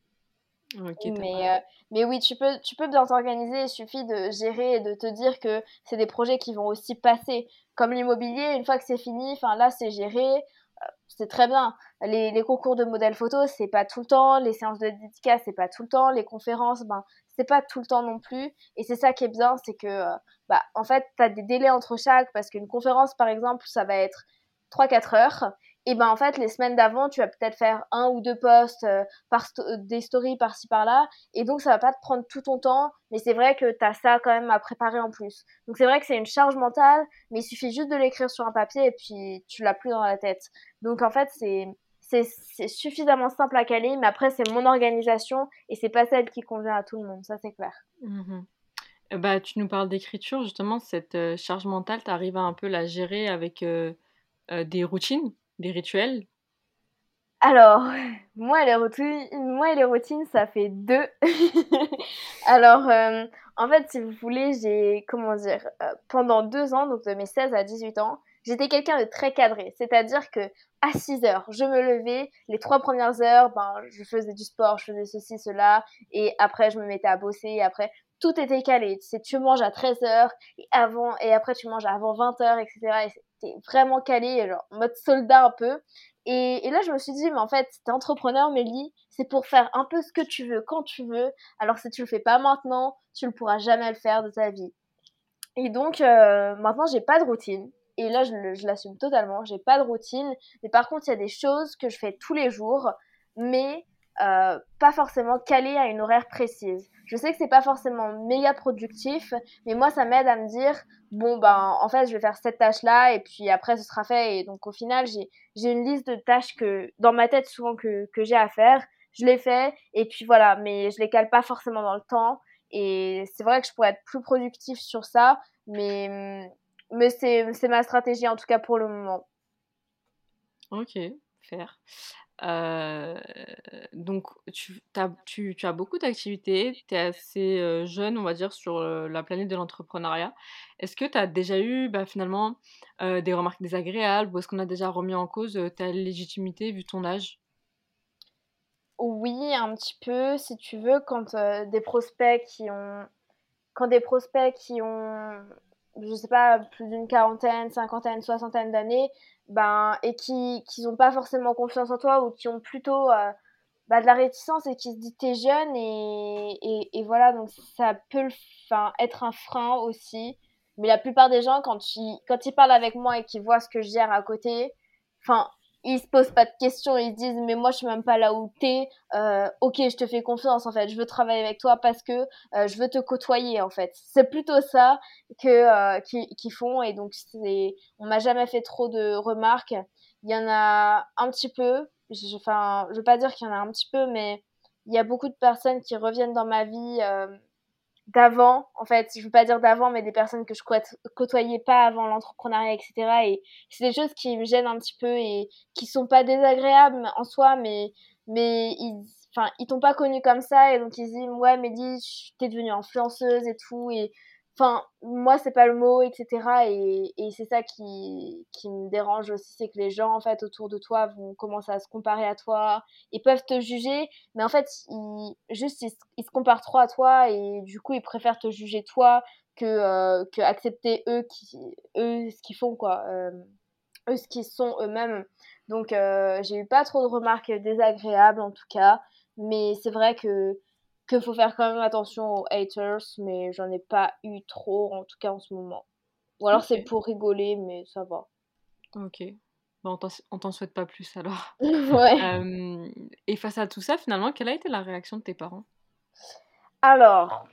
mais, euh, mais oui, tu peux, tu peux bien t'organiser, il suffit de gérer et de te dire que c'est des projets qui vont aussi passer. Comme l'immobilier, une fois que c'est fini, enfin là c'est géré, euh, c'est très bien. Les, les, concours de modèles photo, c'est pas tout le temps, les séances de dédicace, c'est pas tout le temps, les conférences, ben c'est pas tout le temps non plus. Et c'est ça qui est bien, c'est que euh, bah en fait, tu as des délais entre chaque parce qu'une conférence par exemple, ça va être 3-4 heures et ben en fait les semaines d'avant tu vas peut-être faire un ou deux posts euh, euh, des stories par-ci par-là. Et donc ça va pas te prendre tout ton temps. Mais c'est vrai que tu as ça quand même à préparer en plus. Donc c'est vrai que c'est une charge mentale mais il suffit juste de l'écrire sur un papier et puis tu l'as plus dans la tête. Donc en fait c'est c'est suffisamment simple à caler mais après c'est mon organisation et c'est pas celle qui convient à tout le monde. Ça c'est clair. Mmh bah, tu nous parles d'écriture, justement, cette euh, charge mentale, tu arrives à un peu la gérer avec des routines? Des rituels? Alors, (laughs) moi les, routines, moi les routines, ça fait deux. (laughs) Alors, euh, en fait, si vous voulez, j'ai, comment dire, euh, pendant deux ans, donc de mes 16 à 18 ans, j'étais quelqu'un de très cadré. C'est-à-dire que à 6 heures, je me levais. Les trois premières heures, ben, je faisais du sport, je faisais ceci, cela. Et après, je me mettais à bosser. Et après, tout était calé. Tu tu manges à 13 heures. Et avant, et après, tu manges avant 20 heures, etc t'es vraiment calé, genre mode soldat un peu. Et, et, là, je me suis dit, mais en fait, t'es entrepreneur, Mélie, c'est pour faire un peu ce que tu veux, quand tu veux. Alors, si tu le fais pas maintenant, tu ne pourras jamais le faire de ta vie. Et donc, euh, maintenant, j'ai pas de routine. Et là, je, l'assume totalement. J'ai pas de routine. Mais par contre, il y a des choses que je fais tous les jours, mais euh, pas forcément calé à une horaire précise. Je sais que c'est pas forcément méga productif, mais moi ça m'aide à me dire bon ben en fait je vais faire cette tâche là et puis après ce sera fait et donc au final j'ai une liste de tâches que dans ma tête souvent que que j'ai à faire, je les fais et puis voilà, mais je les cale pas forcément dans le temps et c'est vrai que je pourrais être plus productif sur ça, mais mais c'est c'est ma stratégie en tout cas pour le moment. Ok, faire. Euh, donc, tu, as, tu, tu, as beaucoup d'activités, tu es assez euh, jeune, on va dire, sur euh, la planète de l'entrepreneuriat. Est-ce que tu as déjà eu bah, finalement des remarques désagréables ou est-ce qu'on a déjà remis en cause ta légitimité vu ton âge? Oui, un petit peu, si tu veux, quand des prospects qui ont. Quand des prospects qui ont, je sais pas, plus d'une quarantaine, cinquantaine, soixantaine d'années, ben, et qui qui n'ont pas forcément confiance en toi ou qui ont plutôt euh, bah, de la réticence et qui se disent t'es jeune et, et, et, voilà. Donc ça peut enfin être un frein aussi. Mais la plupart des gens quand ils quand ils parlent avec moi et qu'ils voient ce que je gère à côté enfin ils se posent pas de questions, ils se disent mais moi je suis même pas là où t'es, euh, ok je te fais confiance en fait, je veux travailler avec toi parce que euh, je veux te côtoyer en fait. C'est plutôt ça que euh, qu'ils font et donc c'est, on m'a jamais fait trop de remarques. Il y en a un petit peu, je, enfin je veux pas dire qu'il y en a un petit peu, mais il y a beaucoup de personnes qui reviennent dans ma vie d'avant, en fait, je veux pas dire d'avant, mais des personnes que je côtoyais pas avant l'entrepreneuriat, etc. Et c'est des choses qui me gênent un petit peu et qui sont pas désagréables en soi, mais, mais ils, enfin, ils t'ont pas connu comme ça et donc ils disent, ouais, dis, t'es devenue influenceuse et tout, et Enfin, moi, c'est pas le mot, etc. Et, et c'est ça qui, me dérange aussi, c'est que les gens, en fait, autour de toi vont commencer à se comparer à toi. Ils peuvent te juger, mais en fait, ils, juste, ils, se comparent trop à toi et du coup, ils préfèrent te juger toi que, euh, accepter eux, qui, ce qu'ils font, quoi. Euh, eux, ce qu'ils sont eux-mêmes. Donc, euh, j'ai eu pas trop de remarques désagréables, en tout cas. Mais c'est vrai que qu'il faut faire quand même attention aux haters, mais j'en ai pas eu trop, en tout cas en ce moment. Ou alors c'est pour rigoler, mais ça va. Ok. Bon, on t'en souhaite pas plus alors. (laughs) ouais. et face à tout ça, finalement, quelle a été la réaction de tes parents? Alors,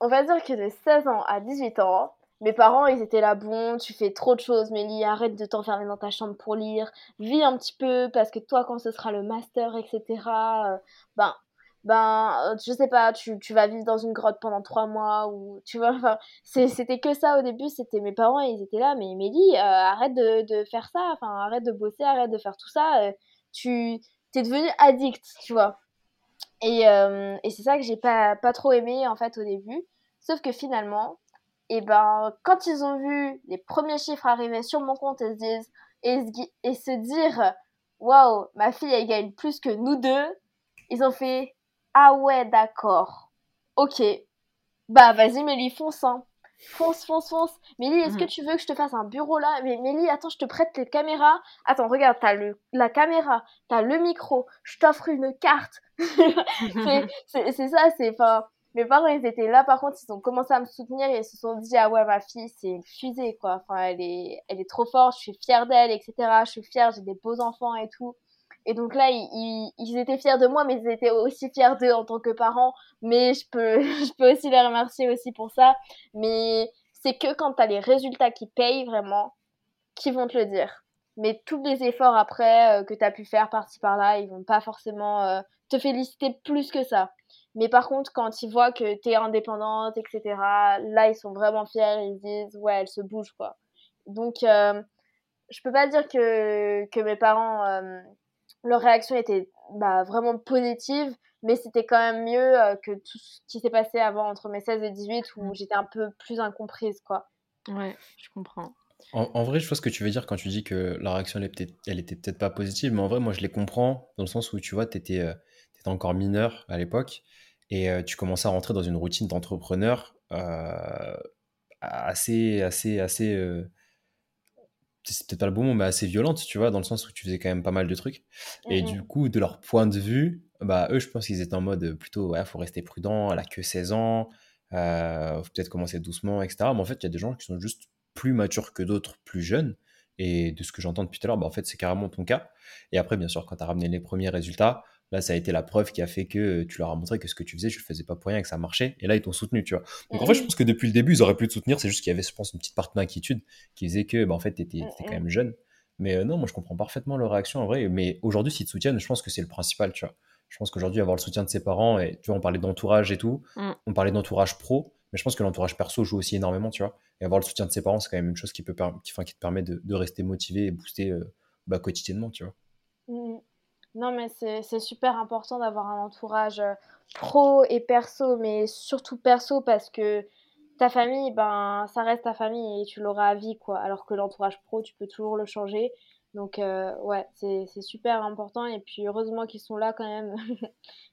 on va dire que de 16 ans à 18 ans, mes parents, ils étaient là, bon, tu fais trop de choses, Mélie, arrête de t'enfermer dans ta chambre pour lire, vis un petit peu, parce que toi, quand ce sera le master, etc., euh, ben, ben, euh, je sais pas, tu, tu vas vivre dans une grotte pendant trois mois, ou tu vois, enfin, c'était que ça au début, c'était mes parents, ils étaient là, mais Mélie, euh, arrête de, de, faire ça, enfin, arrête de bosser, arrête de faire tout ça, euh, tu t'es devenu addict, tu vois. Et, et c'est ça que j'ai pas, pas trop aimé, en fait, au début. Sauf que finalement, et ben, quand ils ont vu les premiers chiffres arriver sur mon compte, ils se disent, et, et se dire, waouh, ma fille, elle gagne plus que nous deux, ils ont fait, ah ouais, d'accord. Ok. Bah vas-y Mélie, fonce hein. Fonce, fonce, fonce. Mélie, est-ce que mhm. tu veux que je te fasse un bureau là? Mais Mélie, attends, je te prête les caméras. Attends, regarde, t'as le, la caméra, t'as le micro, je t'offre une carte. (laughs) c'est ça, c'est... Enfin, mes parents, ils étaient là, par contre, ils ont commencé à me soutenir et ils se sont dit, ah ouais, ma fille, c'est une fusée, quoi. Enfin, elle est, elle est trop forte, je suis fière d'elle, etc. Je suis fière, j'ai des beaux enfants et tout. Et donc là, ils, étaient fiers de moi, mais ils étaient aussi fiers d'eux en tant que parents. Mais je peux, (laughs) je peux aussi les remercier aussi pour ça. Mais c'est que quand tu as les résultats qui payent vraiment, qui vont te le dire. Mais tous les efforts après euh, que tu as pu faire par-ci par-là, ils vont pas forcément euh, te féliciter plus que ça. Mais par contre, quand ils voient que tu es indépendante, etc., là, ils sont vraiment fiers. Ils disent, ouais, elle se bouge, quoi. Donc, euh, je peux pas dire que, que mes parents euh, leur réaction était bah, vraiment positive, mais c'était quand même mieux euh, que tout ce qui s'est passé avant entre mes 16 et 18 où mmh. j'étais un peu plus incomprise, quoi. Ouais, je comprends. En, vrai, je vois ce que tu veux dire quand tu dis que la réaction, elle, était, elle était peut-être pas positive, mais en vrai, moi, je les comprends dans le sens où, tu vois, tu étais, euh, encore mineur à l'époque et euh, tu commençais à rentrer dans une routine d'entrepreneur assez, assez, assez c'est peut-être pas le bon mot, mais assez violente, tu vois, dans le sens où tu faisais quand même pas mal de trucs. Et du coup, de leur point de vue, bah, eux, je pense qu'ils étaient en mode plutôt, ouais, faut rester prudent, elle a que 16 ans, euh, faut peut-être commencer doucement, etc. Mais en fait, il y a des gens qui sont juste plus matures que d'autres, plus jeunes. Et de ce que j'entends depuis tout à l'heure, bah, en fait, c'est carrément ton cas. Et après, bien sûr, quand tu as ramené les premiers résultats, Là, ça a été la preuve qui a fait que tu leur as montré que ce que tu faisais, je le faisais pas pour rien et que ça marchait. Et là, ils t'ont soutenu, tu vois. Donc en fait, je pense que depuis le début, ils auraient pu te soutenir. C'est juste qu'il y avait, je pense, une petite partie d'inquiétude qui faisait que, bah, en fait, tu étais, quand même jeune. Mais euh, non, moi, je comprends parfaitement leur réaction en vrai. Mais aujourd'hui, s'ils te soutiennent, je pense que c'est le principal, tu vois. Je pense qu'aujourd'hui, avoir le soutien de ses parents, et tu vois, on parlait d'entourage et tout, on parlait d'entourage pro, mais je pense que l'entourage perso joue aussi énormément, tu vois. Et avoir le soutien de ses parents, c'est quand même une chose qui, peut, qui, qui te permet de, rester motivé et booster euh, bah, quotidiennement, tu vois. Non, mais c'est super important d'avoir un entourage euh, pro et perso, mais surtout perso parce que ta famille, ben, ça reste ta famille et tu l'auras à vie, quoi. Alors que l'entourage pro, tu peux toujours le changer. Donc, euh, ouais, c'est super important. Et puis, heureusement qu'ils sont là quand même. (laughs)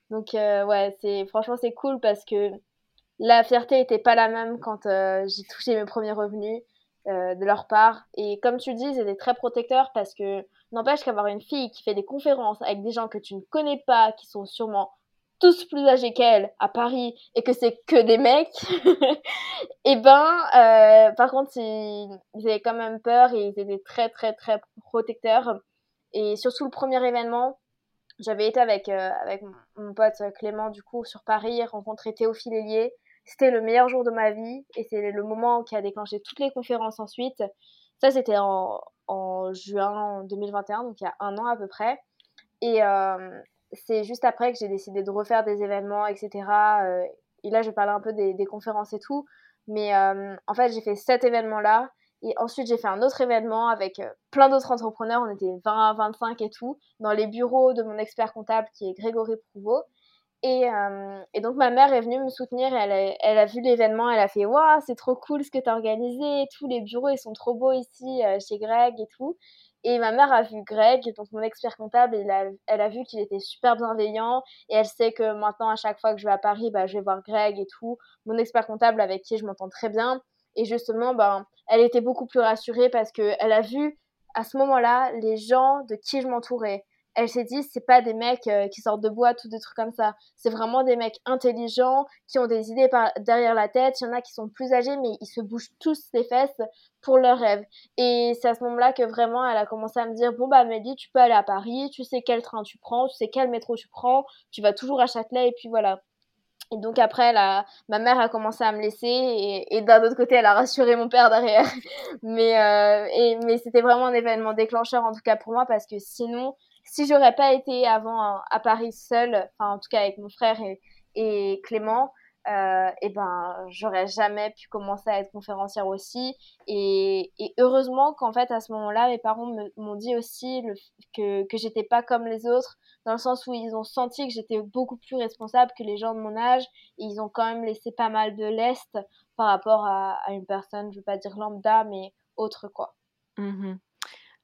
Donc, euh, ouais, c'est franchement, c'est cool parce que la fierté n'était pas la même quand j'ai touché mes premiers revenus de leur part. Et comme tu dis, ils étaient très protecteurs parce que N'empêche qu'avoir une fille qui fait des conférences avec des gens que tu ne connais pas, qui sont sûrement tous plus âgés qu'elle à Paris et que c'est que des mecs, et (laughs) eh ben, euh, par contre, ils, avaient quand même peur et ils étaient très, très, très protecteurs. Et surtout le premier événement, j'avais été avec, euh, avec mon pote Clément, du coup, sur Paris, rencontrer Théophile Hélier. C'était le meilleur jour de ma vie et c'est le moment qui a déclenché toutes les conférences ensuite. Ça, c'était en, juin 2021, donc il y a un an à peu près. Et euh, c'est juste après que j'ai décidé de refaire des événements, etc. Euh, et là je parler un peu des, conférences et tout, mais en fait j'ai fait cet événement-là, et ensuite, j'ai fait un autre événement avec euh, plein d'autres entrepreneurs. On était 20 à 25 et tout, dans les bureaux de mon expert comptable qui est Grégory Prouveau. Et, euh, et, donc, ma mère est venue me soutenir. Elle a, elle a vu l'événement. Elle a fait Waouh, c'est trop cool ce que tu as organisé. Tous les bureaux, ils sont trop beaux ici euh, chez Greg et tout. Et ma mère a vu Greg, donc mon expert comptable, et elle a vu qu'il était super bienveillant. Et elle sait que maintenant, à chaque fois que je vais à Paris, bah, je vais voir Greg et tout. Mon expert comptable avec qui je m'entends très bien. Et justement, ben, elle était beaucoup plus rassurée parce qu'elle a vu à ce moment-là les gens de qui je m'entourais. Elle s'est dit, c'est pas des mecs euh, qui sortent de boîte ou des trucs comme ça. C'est vraiment des mecs intelligents qui ont des idées derrière la tête. Il y en a qui sont plus âgés, mais ils se bougent tous les fesses pour leurs rêves. Et c'est à ce moment-là que vraiment elle a commencé à me dire, bon bah Amélie, tu peux aller à Paris, tu sais quel train tu prends, tu sais quel métro tu prends, tu vas toujours à Châtelet et puis voilà. Et donc après, ma mère a commencé à me laisser et, d'un autre côté, elle a rassuré mon père derrière. (laughs) mais euh, mais c'était vraiment un événement déclencheur en tout cas pour moi parce que sinon, si j'aurais pas été avant à Paris seule, enfin en tout cas avec mon frère et, Clément, euh, et ben j'aurais jamais pu commencer à être conférencière aussi. Et, et heureusement qu'en fait à ce moment-là mes parents m'ont dit aussi que que j'étais pas comme les autres dans le sens où ils ont senti que j'étais beaucoup plus responsable que les gens de mon âge et ils ont quand même laissé pas mal de lest par rapport à, à une personne je veux pas dire lambda mais autre quoi. Mmh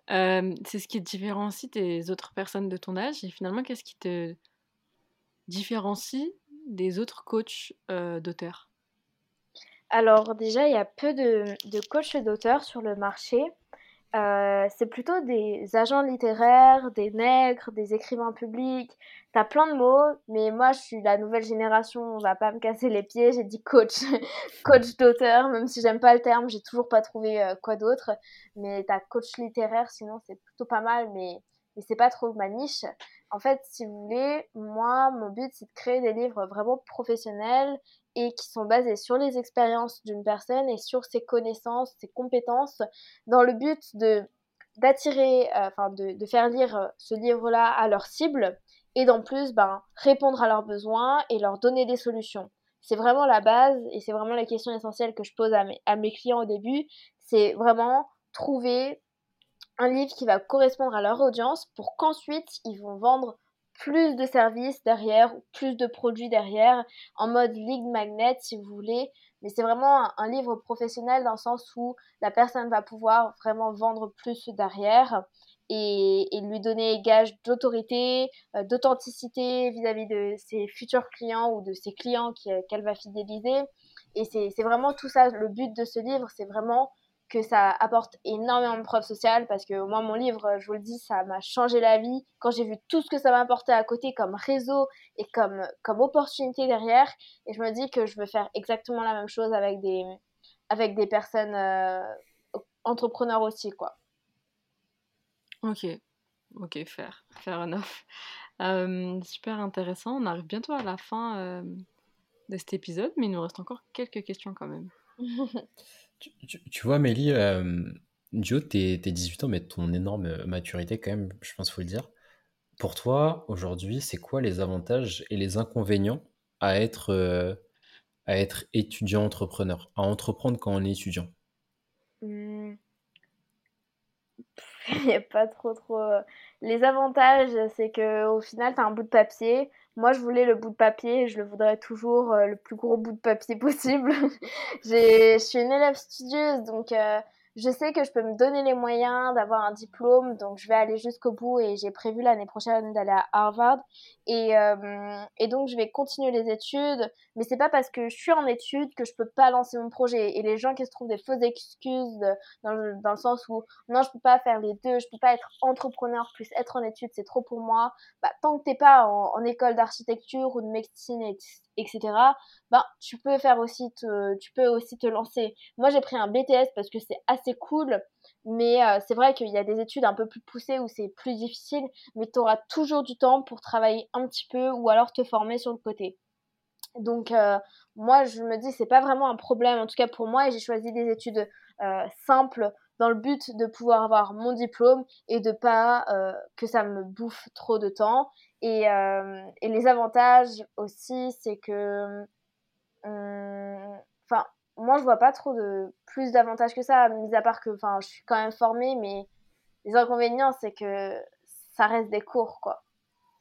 c'est ce qui te différencie des autres personnes de ton âge et finalement qu'est-ce qui te différencie des autres coachs d'auteurs? Alors déjà, il y a peu de, de coachs d'auteurs sur le marché. Euh, c'est plutôt des agents littéraires, des nègres, des écrivains publics. T'as plein de mots, mais moi je suis la nouvelle génération, on va pas me casser les pieds. J'ai dit coach, (laughs) coach d'auteur, même si j'aime pas le terme, j'ai toujours pas trouvé euh, quoi d'autre. Mais t'as coach littéraire, sinon c'est plutôt pas mal, mais mais c'est pas trop ma niche. En fait, si vous voulez, moi, mon but, c'est de créer des livres vraiment professionnels et qui sont basés sur les expériences d'une personne et sur ses connaissances, ses compétences, dans le but de d'attirer, euh, enfin de, de, faire lire euh, ce livre-là à leur cible et d'en plus ben, répondre à leurs besoins et leur donner des solutions. C'est vraiment la base et c'est vraiment la question essentielle que je pose à mes, à mes clients au début. C'est vraiment trouver un livre qui va correspondre à leur audience pour qu'ensuite ils vont vendre plus de services derrière, plus de produits derrière, en mode lead magnet si vous voulez. Mais c'est vraiment un, livre professionnel dans le sens où la personne va pouvoir vraiment vendre plus derrière et, lui donner gage d'autorité, euh, d'authenticité vis-à-vis de ses futurs clients ou de ses clients qu'elle va fidéliser. Et c'est vraiment tout ça, le but de ce livre, c'est vraiment que ça apporte énormément de preuves sociales parce que moi mon livre je vous le dis ça m'a changé la vie. Quand j'ai vu tout ce que ça m'a apporté à côté comme réseau et comme comme opportunité derrière et je me dis que je veux faire exactement la même chose avec des avec des personnes euh, entrepreneurs aussi quoi. Ok. Ok faire faire enough. Euh, super intéressant. On arrive bientôt à la fin euh, de cet épisode mais il nous reste encore quelques questions quand même (laughs) Tu, vois, Mélie, euh, tes, 18 ans, mais ton énorme maturité, quand même, je pense qu'il faut le dire. Pour toi, aujourd'hui, c'est quoi les avantages et les inconvénients à être, euh, à être étudiant entrepreneur, à entreprendre quand on est étudiant? Mmh. (laughs) Il n'y a pas trop trop. Les avantages, c'est que au final, tu un bout de papier. Moi, je voulais le bout de papier je le voudrais toujours euh, le plus gros bout de papier (laughs) possible. je suis une élève studieuse, donc euh, je sais que je peux me donner les moyens d'avoir un diplôme, donc je vais aller jusqu'au bout et j'ai prévu l'année prochaine d'aller à Harvard. Et, euh, et, donc je vais continuer les études, mais c'est pas parce que je suis en études que je peux pas lancer mon projet. Et les gens qui se trouvent des fausses excuses dans, le, sens où non, je peux pas faire les deux, je peux pas être entrepreneur plus être en études, c'est trop pour moi. Bah, tant que t'es pas en, en école d'architecture ou de médecine, etc ben tu peux faire aussi te, tu peux aussi te lancer. Moi j'ai pris un BTS parce que c'est assez cool, mais euh, c'est vrai qu'il y a des études un peu plus poussées où c'est plus difficile, mais tu auras toujours du temps pour travailler un petit peu ou alors te former sur le côté. Donc euh, moi je me dis c'est pas vraiment un problème en tout cas pour moi et j'ai choisi des études euh, simples dans le but de pouvoir avoir mon diplôme et de pas que ça me bouffe trop de temps et, et les avantages aussi c'est que enfin, moi, je vois pas trop de plus d'avantages que ça, mis à part que, enfin, je suis quand même formée, mais les inconvénients, c'est que ça reste des cours, quoi.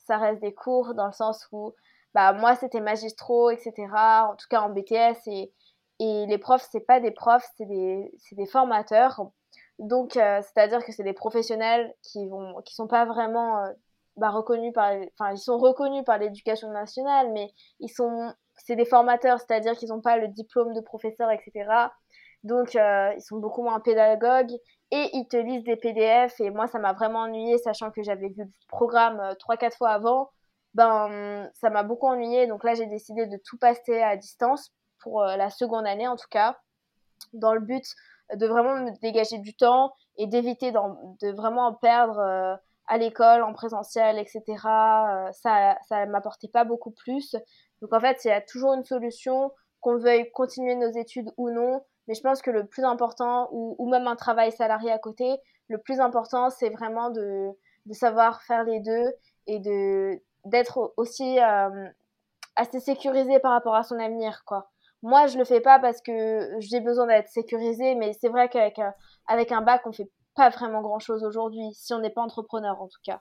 Ça reste des cours dans le sens où, bah, moi, c'était magistraux, etc. En tout cas, en BTS, et, et les profs, c'est pas des profs, c'est des, des formateurs. Donc, euh, c'est-à-dire que c'est des professionnels qui vont, qui sont pas vraiment euh, bah, reconnus par, enfin, ils sont reconnus par l'éducation nationale, mais ils sont c'est des formateurs, c'est-à-dire qu'ils n'ont pas le diplôme de professeur, etc. Donc, euh, ils sont beaucoup moins pédagogues et ils te lisent des PDF. Et moi, ça m'a vraiment ennuyé, sachant que j'avais vu le programme euh, trois, 4 fois avant. Ben, ça m'a beaucoup ennuyé. Donc là, j'ai décidé de tout passer à distance pour euh, la seconde année, en tout cas, dans le but de vraiment me dégager du temps et d'éviter de vraiment en perdre à l'école, en présentiel, etc. ça, ça m'apportait pas beaucoup plus. Donc en fait, il y a toujours une solution, qu'on veuille continuer nos études ou non. Mais je pense que le plus important, ou, même un travail salarié à côté, le plus important, c'est vraiment de, savoir faire les deux et de d'être aussi euh, assez sécurisé par rapport à son avenir, quoi. Moi, je le fais pas parce que j'ai besoin d'être sécurisé, mais c'est vrai qu'avec avec un bac, on fait pas vraiment grand chose aujourd'hui, si on n'est pas entrepreneur en tout cas.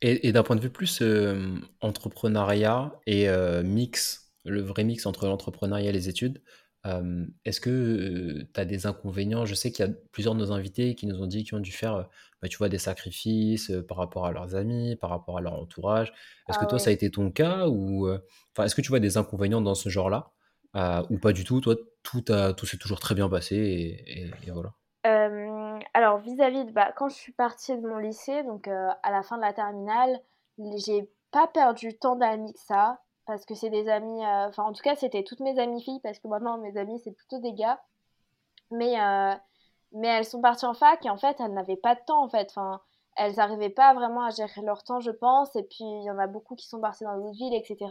Et, d'un point de vue plus euh, entrepreneuriat et euh, mix, le vrai mix entre l'entrepreneuriat et les études, euh, est-ce que tu as des inconvénients? Je sais qu'il y a plusieurs de nos invités qui nous ont dit qu'ils ont dû faire bah, tu vois, des sacrifices par rapport à leurs amis, par rapport à leur entourage. Est-ce que ah toi, ça a été ton cas ou enfin, Est-ce que tu vois des inconvénients dans ce genre-là Ou pas du tout? Toi, tout, a, tout s'est toujours très bien passé et, et voilà. Alors vis-à-vis de bah, quand je suis partie de mon lycée, donc euh, à la fin de la terminale, j'ai pas perdu tant d'amis que ça parce que c'est des amis, euh, enfin en tout cas c'était toutes mes amies filles parce que maintenant mes amis c'est plutôt des gars, mais euh, mais elles sont parties en fac et en fait elles n'avaient pas de temps en fait, enfin elles n'arrivaient pas vraiment à gérer leur temps je pense et puis il y en a beaucoup qui sont partis dans d'autres villes etc.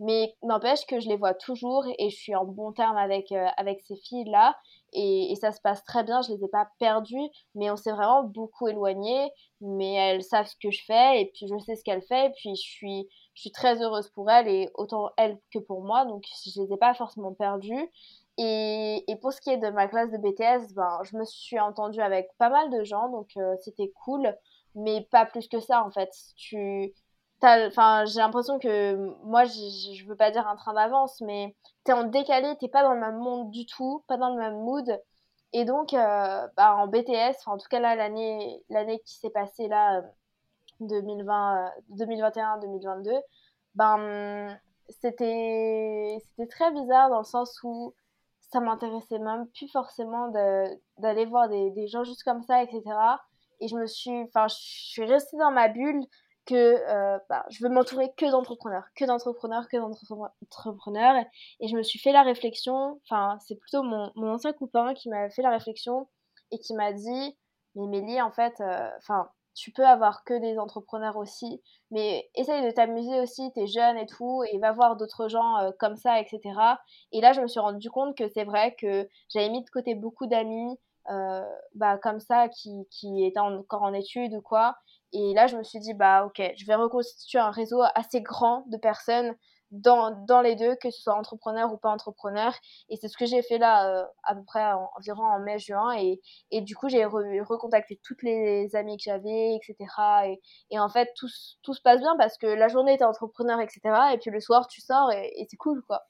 Mais n'empêche que je les vois toujours et je suis en bon terme avec avec ces filles là et, ça se passe très bien, je les ai pas perdues, mais on s'est vraiment beaucoup éloigné. Mais elles savent ce que je fais, et puis je sais ce qu'elles font, et puis je suis, je suis très heureuse pour elles, et autant elles que pour moi, donc je les ai pas forcément perdues. Et, pour ce qui est de ma classe de BTS, ben, je me suis entendue avec pas mal de gens, donc euh, c'était cool, mais pas plus que ça en fait. Tu, enfin, j'ai l'impression que moi, je veux pas dire un train d'avance, mais t'es en décalé, t'es pas dans le même monde du tout, pas dans le même mood. Et donc, euh, bah, en BTS, en tout cas là, l'année, l'année qui s'est passée là, 2020, 2021-2022, ben, c'était, très bizarre dans le sens où ça m'intéressait même plus forcément d'aller voir des, des gens juste comme ça, etc. Et je me suis, enfin, je suis restée dans ma bulle que euh, bah, je veux m'entourer que d'entrepreneurs, que d'entrepreneurs, que d'entrepreneurs. Et je me suis fait la réflexion, enfin, c'est plutôt mon, mon, ancien copain qui m'a fait la réflexion et qui m'a dit Mais Mélie, en fait, euh, enfin, tu peux avoir que des entrepreneurs aussi, mais essaye de t'amuser aussi, t'es jeune et tout, et va voir d'autres gens euh, comme ça, etc. Et là, je me suis rendu compte que c'est vrai que j'avais mis de côté beaucoup d'amis. bah, comme ça qui, qui étaient encore en études ou quoi et là, je me suis dit, bah ok, je vais reconstituer un réseau assez grand de personnes dans, dans les deux, que ce soit entrepreneur ou pas entrepreneur. Et c'est ce que j'ai fait là, euh, à peu près environ en mai-juin. Et, et du coup, j'ai recontacté toutes les amies que j'avais, etc. Et, et, en fait, tout, tout se passe bien parce que la journée, t'es entrepreneur, etc. Et puis le soir, tu sors et, et c'est cool, quoi.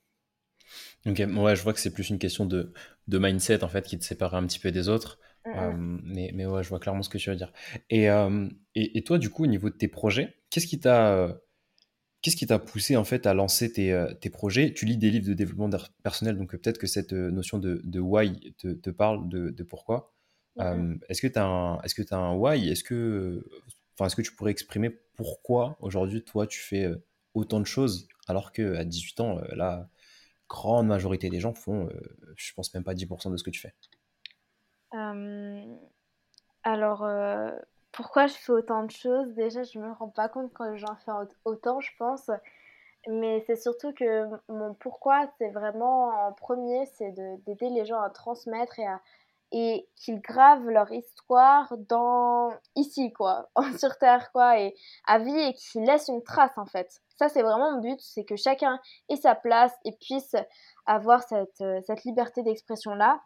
Ok, ouais, je vois que c'est plus une question de, de mindset, en fait, qui te sépare un petit peu des autres. Mmh, mmh. mais, mais ouais, je vois clairement ce que tu veux dire. Et, et, et, toi, du coup, au niveau de tes projets, qu'est-ce qui t'a qu'est-ce qui t'a poussé en fait à lancer tes, tes, projets? Tu lis des livres de développement personnel, donc peut-être que cette notion de, de why te, te, parle de, de pourquoi. Est-ce que tu as un est-ce que tu as un why? Est-ce que enfin est-ce que tu pourrais exprimer pourquoi aujourd'hui toi tu fais autant de choses alors que à 18 ans la grande majorité des gens font je pense même pas 10% de ce que tu fais? Alors, pourquoi je fais autant de choses? Déjà, je me rends pas compte quand j'en fais autant, je pense. Mais c'est surtout que mon pourquoi, c'est vraiment en premier, c'est d'aider les gens à transmettre et et qu'ils gravent leur histoire dans ici quoi, (laughs) sur terre quoi et à vie et qu'ils laissent une trace en fait. Ça c'est vraiment mon but, c'est que chacun ait sa place et puisse avoir cette, euh, liberté d'expression là.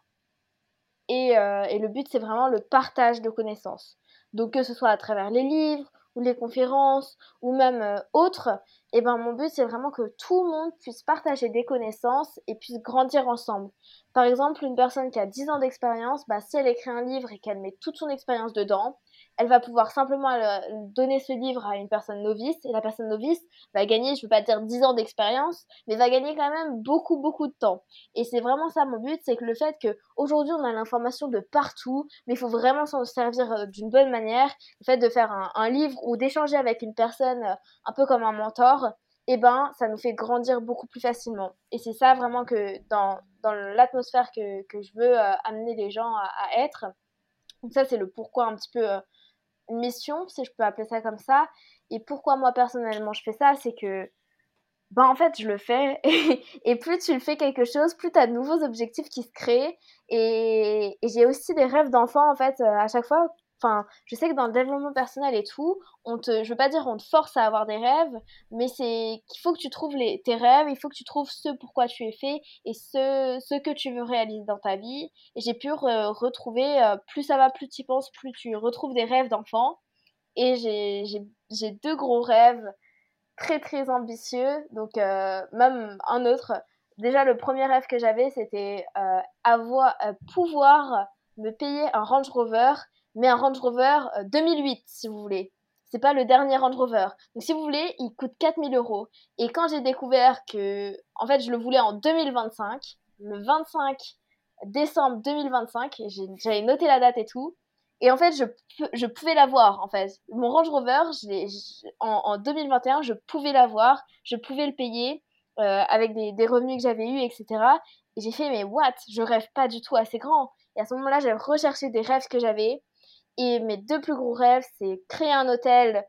Et, euh, et le but c'est vraiment le partage de connaissances. Donc que ce soit à travers les livres ou les conférences ou même euh, autres, et eh ben mon but c'est vraiment que tout le monde puisse partager des connaissances et puisse grandir ensemble. Par exemple, une personne qui a 10 ans d'expérience, bah, si elle écrit un livre et qu'elle met toute son expérience dedans, elle va pouvoir simplement euh, donner ce livre à une personne novice et la personne novice va gagner, je veux pas dire 10 ans d'expérience, mais va gagner quand même beaucoup beaucoup de temps. Et c'est vraiment ça mon but, c'est que le fait que aujourd'hui on a l'information de partout, mais il faut vraiment s'en servir euh, d'une bonne manière. Le fait de faire un, livre ou d'échanger avec une personne euh, un peu comme un mentor, eh ben ça nous fait grandir beaucoup plus facilement. Et c'est ça vraiment que dans, dans l'atmosphère que, que, je veux amener les gens à, être. Donc ça c'est le pourquoi un petit peu mission, si je peux appeler ça comme ça. Et pourquoi moi personnellement je fais ça, c'est que ben en fait je le fais (laughs) et, plus tu le fais quelque chose, plus tu de nouveaux objectifs qui se créent et, et j'ai aussi des rêves d'enfant en fait euh, à chaque fois Enfin, je sais que dans le développement personnel et tout, on te, je veux pas dire on te force à avoir des rêves, mais c'est qu'il faut que tu trouves les, tes rêves, il faut que tu trouves ce pourquoi tu es fait et ce, ce que tu veux réaliser dans ta vie. Et j'ai pu retrouver, euh, plus ça va, plus tu y penses, plus tu retrouves des rêves d'enfant. Et j'ai deux gros rêves très très ambitieux, donc euh, même un autre. Déjà, le premier rêve que j'avais, c'était euh, avoir, pouvoir me payer un Range Rover mais un Range Rover 2008, euh, si vous voulez. C'est pas le dernier Range Rover. Donc, si vous voulez, il coûte 4000 euros. Et quand j'ai découvert que, en fait, je le voulais en 2025, le 25 décembre 2025, j'avais noté la date et tout. Et en fait, je, je pouvais l'avoir, en fait. Mon Range Rover, en, en, 2021, je pouvais l'avoir, je pouvais le payer euh, avec des, des, revenus que j'avais eus, etc. Et j'ai fait, mais what? Je rêve pas du tout assez grand. Et à ce moment-là, j'ai recherché des rêves que j'avais. Et mes deux plus gros rêves, c'est créer un hôtel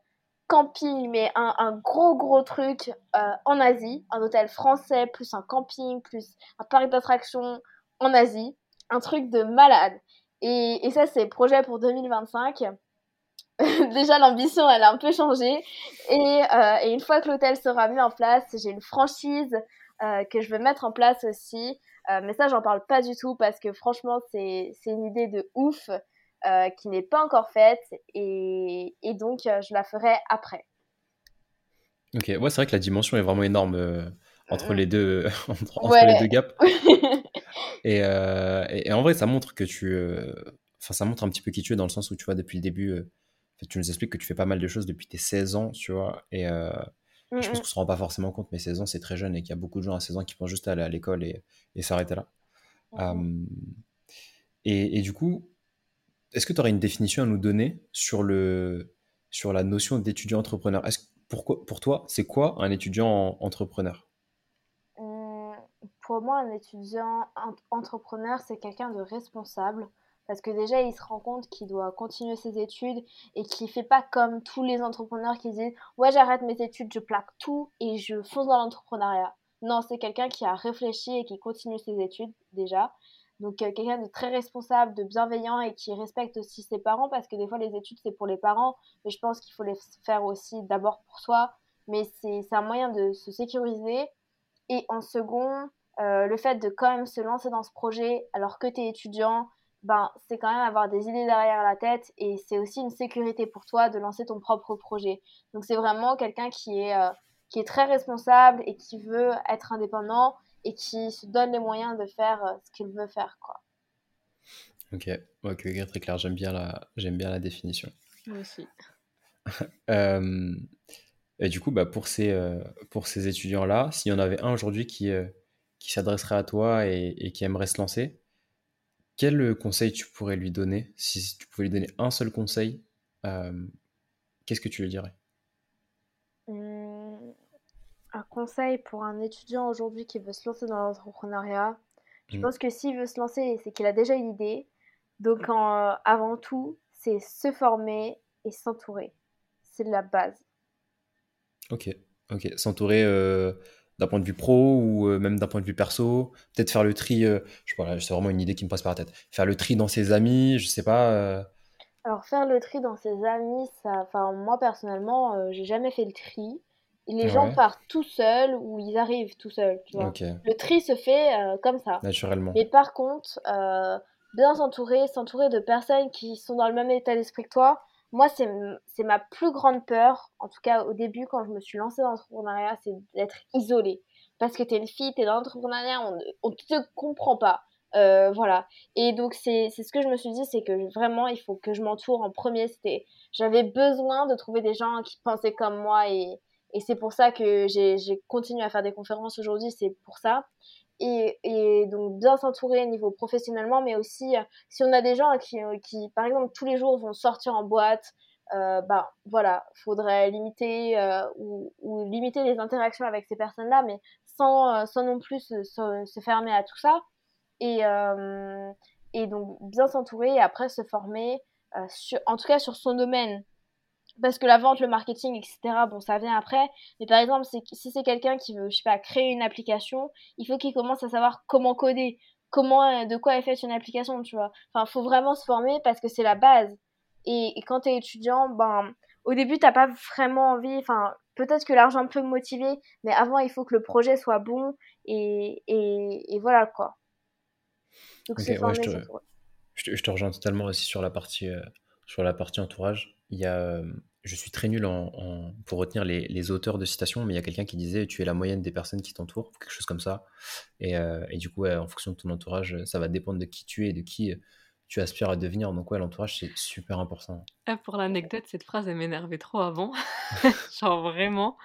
camping, mais un, gros gros truc euh, en Asie, un hôtel français, plus un camping, plus un parc d'attractions en Asie, un truc de malade. Et, ça, c'est projet pour 2025. (laughs) Déjà, l'ambition, elle a un peu changé. Et, euh, et une fois que l'hôtel sera mis en place, j'ai une franchise euh, que je veux mettre en place aussi. mais ça, j'en parle pas du tout parce que franchement, c'est une idée de ouf. Euh, qui n'est pas encore faite et, et donc euh, je la ferai après. Ok, ouais, c'est vrai que la dimension est vraiment énorme euh, entre les deux, (laughs) entre, les deux gaps. (laughs) et, et, en vrai, ça montre que tu, enfin, ça montre un petit peu qui tu es dans le sens où tu vois depuis le début, tu nous expliques que tu fais pas mal de choses depuis tes 16 ans, tu vois, et je pense qu'on se rend pas forcément compte, mais 16 ans c'est très jeune et qu'il y a beaucoup de gens à 16 ans qui pensent juste à aller à l'école et, s'arrêter là. et, et, du coup, est-ce que tu aurais une définition à nous donner sur, le, sur la notion d'étudiant entrepreneur? Pourquoi, Pour toi, c'est quoi un étudiant entrepreneur? Mmh, Pour moi, un étudiant entrepreneur, c'est quelqu'un de responsable. Parce que déjà, il se rend compte qu'il doit continuer ses études et qu'il fait pas comme tous les entrepreneurs qui disent Ouais, j'arrête mes études, je plaque tout et je fonce dans l'entrepreneuriat. Non, c'est quelqu'un qui a réfléchi et qui continue ses études déjà. Donc euh, quelqu'un de très responsable, de bienveillant et qui respecte aussi ses parents parce que des fois les études c'est pour les parents, mais je pense qu'il faut les faire aussi d'abord pour soi. Mais c'est un moyen de se sécuriser. Et en second, euh, le fait de quand même se lancer dans ce projet alors que tu es étudiant, ben, c'est quand même avoir des idées derrière la tête et c'est aussi une sécurité pour toi de lancer ton propre projet. Donc c'est vraiment quelqu'un qui est, euh, qui est très responsable et qui veut être indépendant et qui se donne les moyens de faire euh, ce qu'il veut faire. Quoi. Ok, ok, très clair. J'aime bien la, j'aime bien la définition. Moi aussi. (laughs) Euh, et du coup, bah, pour ces, euh, pour ces étudiants-là, s'il y en avait un aujourd'hui qui, qui s'adresserait à toi et, et, qui aimerait se lancer, quel conseil tu pourrais lui donner? Si tu pouvais lui donner un seul conseil, qu'est-ce que tu lui dirais? Un conseil pour un étudiant aujourd'hui qui veut se lancer dans l'entrepreneuriat, je mm. pense que s'il veut se lancer, c'est qu'il a déjà une idée. Donc, euh, avant tout, c'est se former et s'entourer. C'est la base. Ok, ok. S'entourer, euh, d'un point de vue pro ou euh, même d'un point de vue perso Peut-être faire le tri, je sais pas, c'est vraiment une idée qui me passe par la tête. Faire le tri dans ses amis, je sais pas. Alors faire le tri dans ses amis, ça, enfin moi personnellement, j'ai jamais fait le tri. Les gens partent tout seuls ou ils arrivent tout seuls, tu vois. Le tri se fait euh, comme ça. naturellement. Mais par contre, euh, bien s'entourer, s'entourer de personnes qui sont dans le même état d'esprit que toi, moi, c'est, ma plus grande peur, en tout cas au début, quand je me suis lancée dans l'entrepreneuriat, c'est d'être isolée. Parce que t'es une fille, t'es dans l'entrepreneuriat, on ne on te comprend pas. Euh, voilà. Et donc, c'est, c'est ce que je me suis dit, c'est que vraiment, il faut que je m'entoure en premier. C'était, j'avais besoin de trouver des gens qui pensaient comme moi et, et c'est pour ça que j'ai, continué à faire des conférences aujourd'hui, c'est pour ça et, donc bien s'entourer au niveau professionnellement, mais aussi euh, si on a des gens qui, euh, qui, par exemple, tous les jours vont sortir en boîte, euh, bah voilà, faudrait limiter euh, ou, limiter les interactions avec ces personnes-là, mais sans, sans non plus se, fermer à tout ça. Et, donc bien s'entourer et après se former, en tout cas sur son domaine. Parce que la vente, le marketing, etc., bon, ça vient après. Mais par exemple, si c'est quelqu'un qui veut, je sais pas, créer une application, il faut qu'il commence à savoir comment coder, comment, euh, de quoi est faite une application, tu vois. Enfin, faut vraiment se former parce que c'est la base. Et, et quand t'es étudiant, ben, au début, t'as pas vraiment envie, enfin, peut-être que l'argent peut motiver, mais avant, il faut que le projet soit bon et, et, et voilà, quoi. Donc, ouais, te, te, je te rejoins totalement aussi sur la partie, euh, sur la partie entourage. Il y a, je suis très nul en, en- pour retenir les, les auteurs de citations, mais il y a quelqu'un qui disait tu es la moyenne des personnes qui t'entourent, quelque chose comme ça. Et, euh, et du coup, ouais, en fonction de ton entourage, ça va dépendre de qui tu es et de qui tu aspires à devenir. Donc, ouais, l'entourage, c'est super important. Ah, pour l'anecdote, cette phrase, elle m'énervait trop avant. (laughs) Genre vraiment,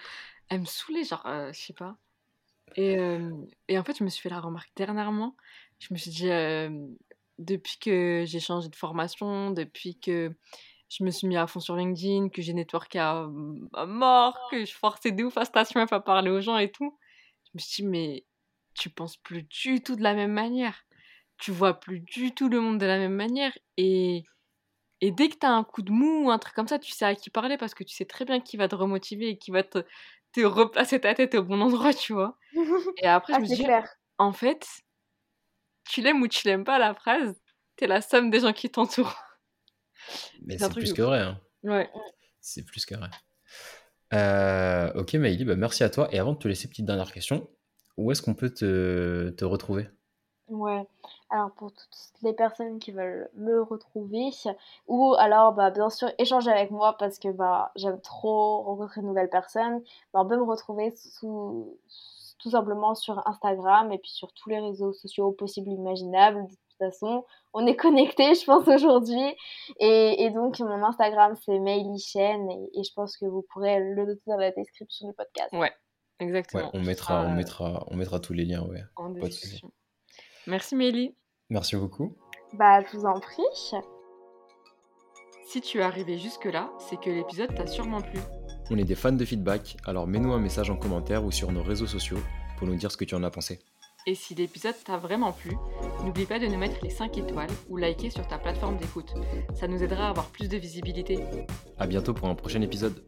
elle me saoulait, genre, euh, je sais pas. Et, euh, et en fait, je me suis fait la remarque dernièrement. Je me suis dit, depuis que j'ai changé de formation, depuis que je me suis mis à fond sur LinkedIn, que j'ai networké à, à mort, que je forçais de ouf à Station F à parler aux gens et tout, je me suis dit, mais tu penses plus du tout de la même manière. Tu vois plus du tout le monde de la même manière. Et, et dès que tu as un coup de mou ou un truc comme ça, tu sais à qui parler parce que tu sais très bien qui va te remotiver et qui va te, te replacer ta tête au bon endroit, tu vois. Et (laughs) après, Ah, je me c'est suis en fait, tu l'aimes ou tu l'aimes pas la phrase, t'es la somme des gens qui t'entourent. Mais C'est un c'est plus que vrai. hein. Ouais. C'est plus que vrai. Ok, Maïli, bah, merci à toi. Et avant de te laisser, petite dernière question, où est-ce qu'on peut te, te retrouver? Ouais, alors pour toutes les personnes qui veulent me retrouver, ou alors bah, bien sûr échanger avec moi parce que bah, j'aime trop rencontrer de nouvelles personnes, bah, on peut me retrouver sous, tout simplement sur Instagram et puis sur tous les réseaux sociaux possibles et imaginables. De toute façon, on est connectés, je pense, aujourd'hui. Et, et donc, mon Instagram, c'est Meili Chen et, et je pense que vous pourrez le noter dans la description du podcast. Ouais, Ouais, exactement. on mettra, on euh, mettra, on mettra tous les liens, ouais. en Pas de souci. description. Merci Mélie. Merci beaucoup. Bah, je vous en prie. Si tu es arrivé jusque-là, c'est que l'épisode t'a sûrement plu. On est des fans de feedback, alors mets-nous un message en commentaire ou sur nos réseaux sociaux pour nous dire ce que tu en as pensé. Et si l'épisode t'a vraiment plu, n'oublie pas de nous mettre les 5 étoiles ou liker sur ta plateforme d'écoute. Ça nous aidera à avoir plus de visibilité. À bientôt pour un prochain épisode.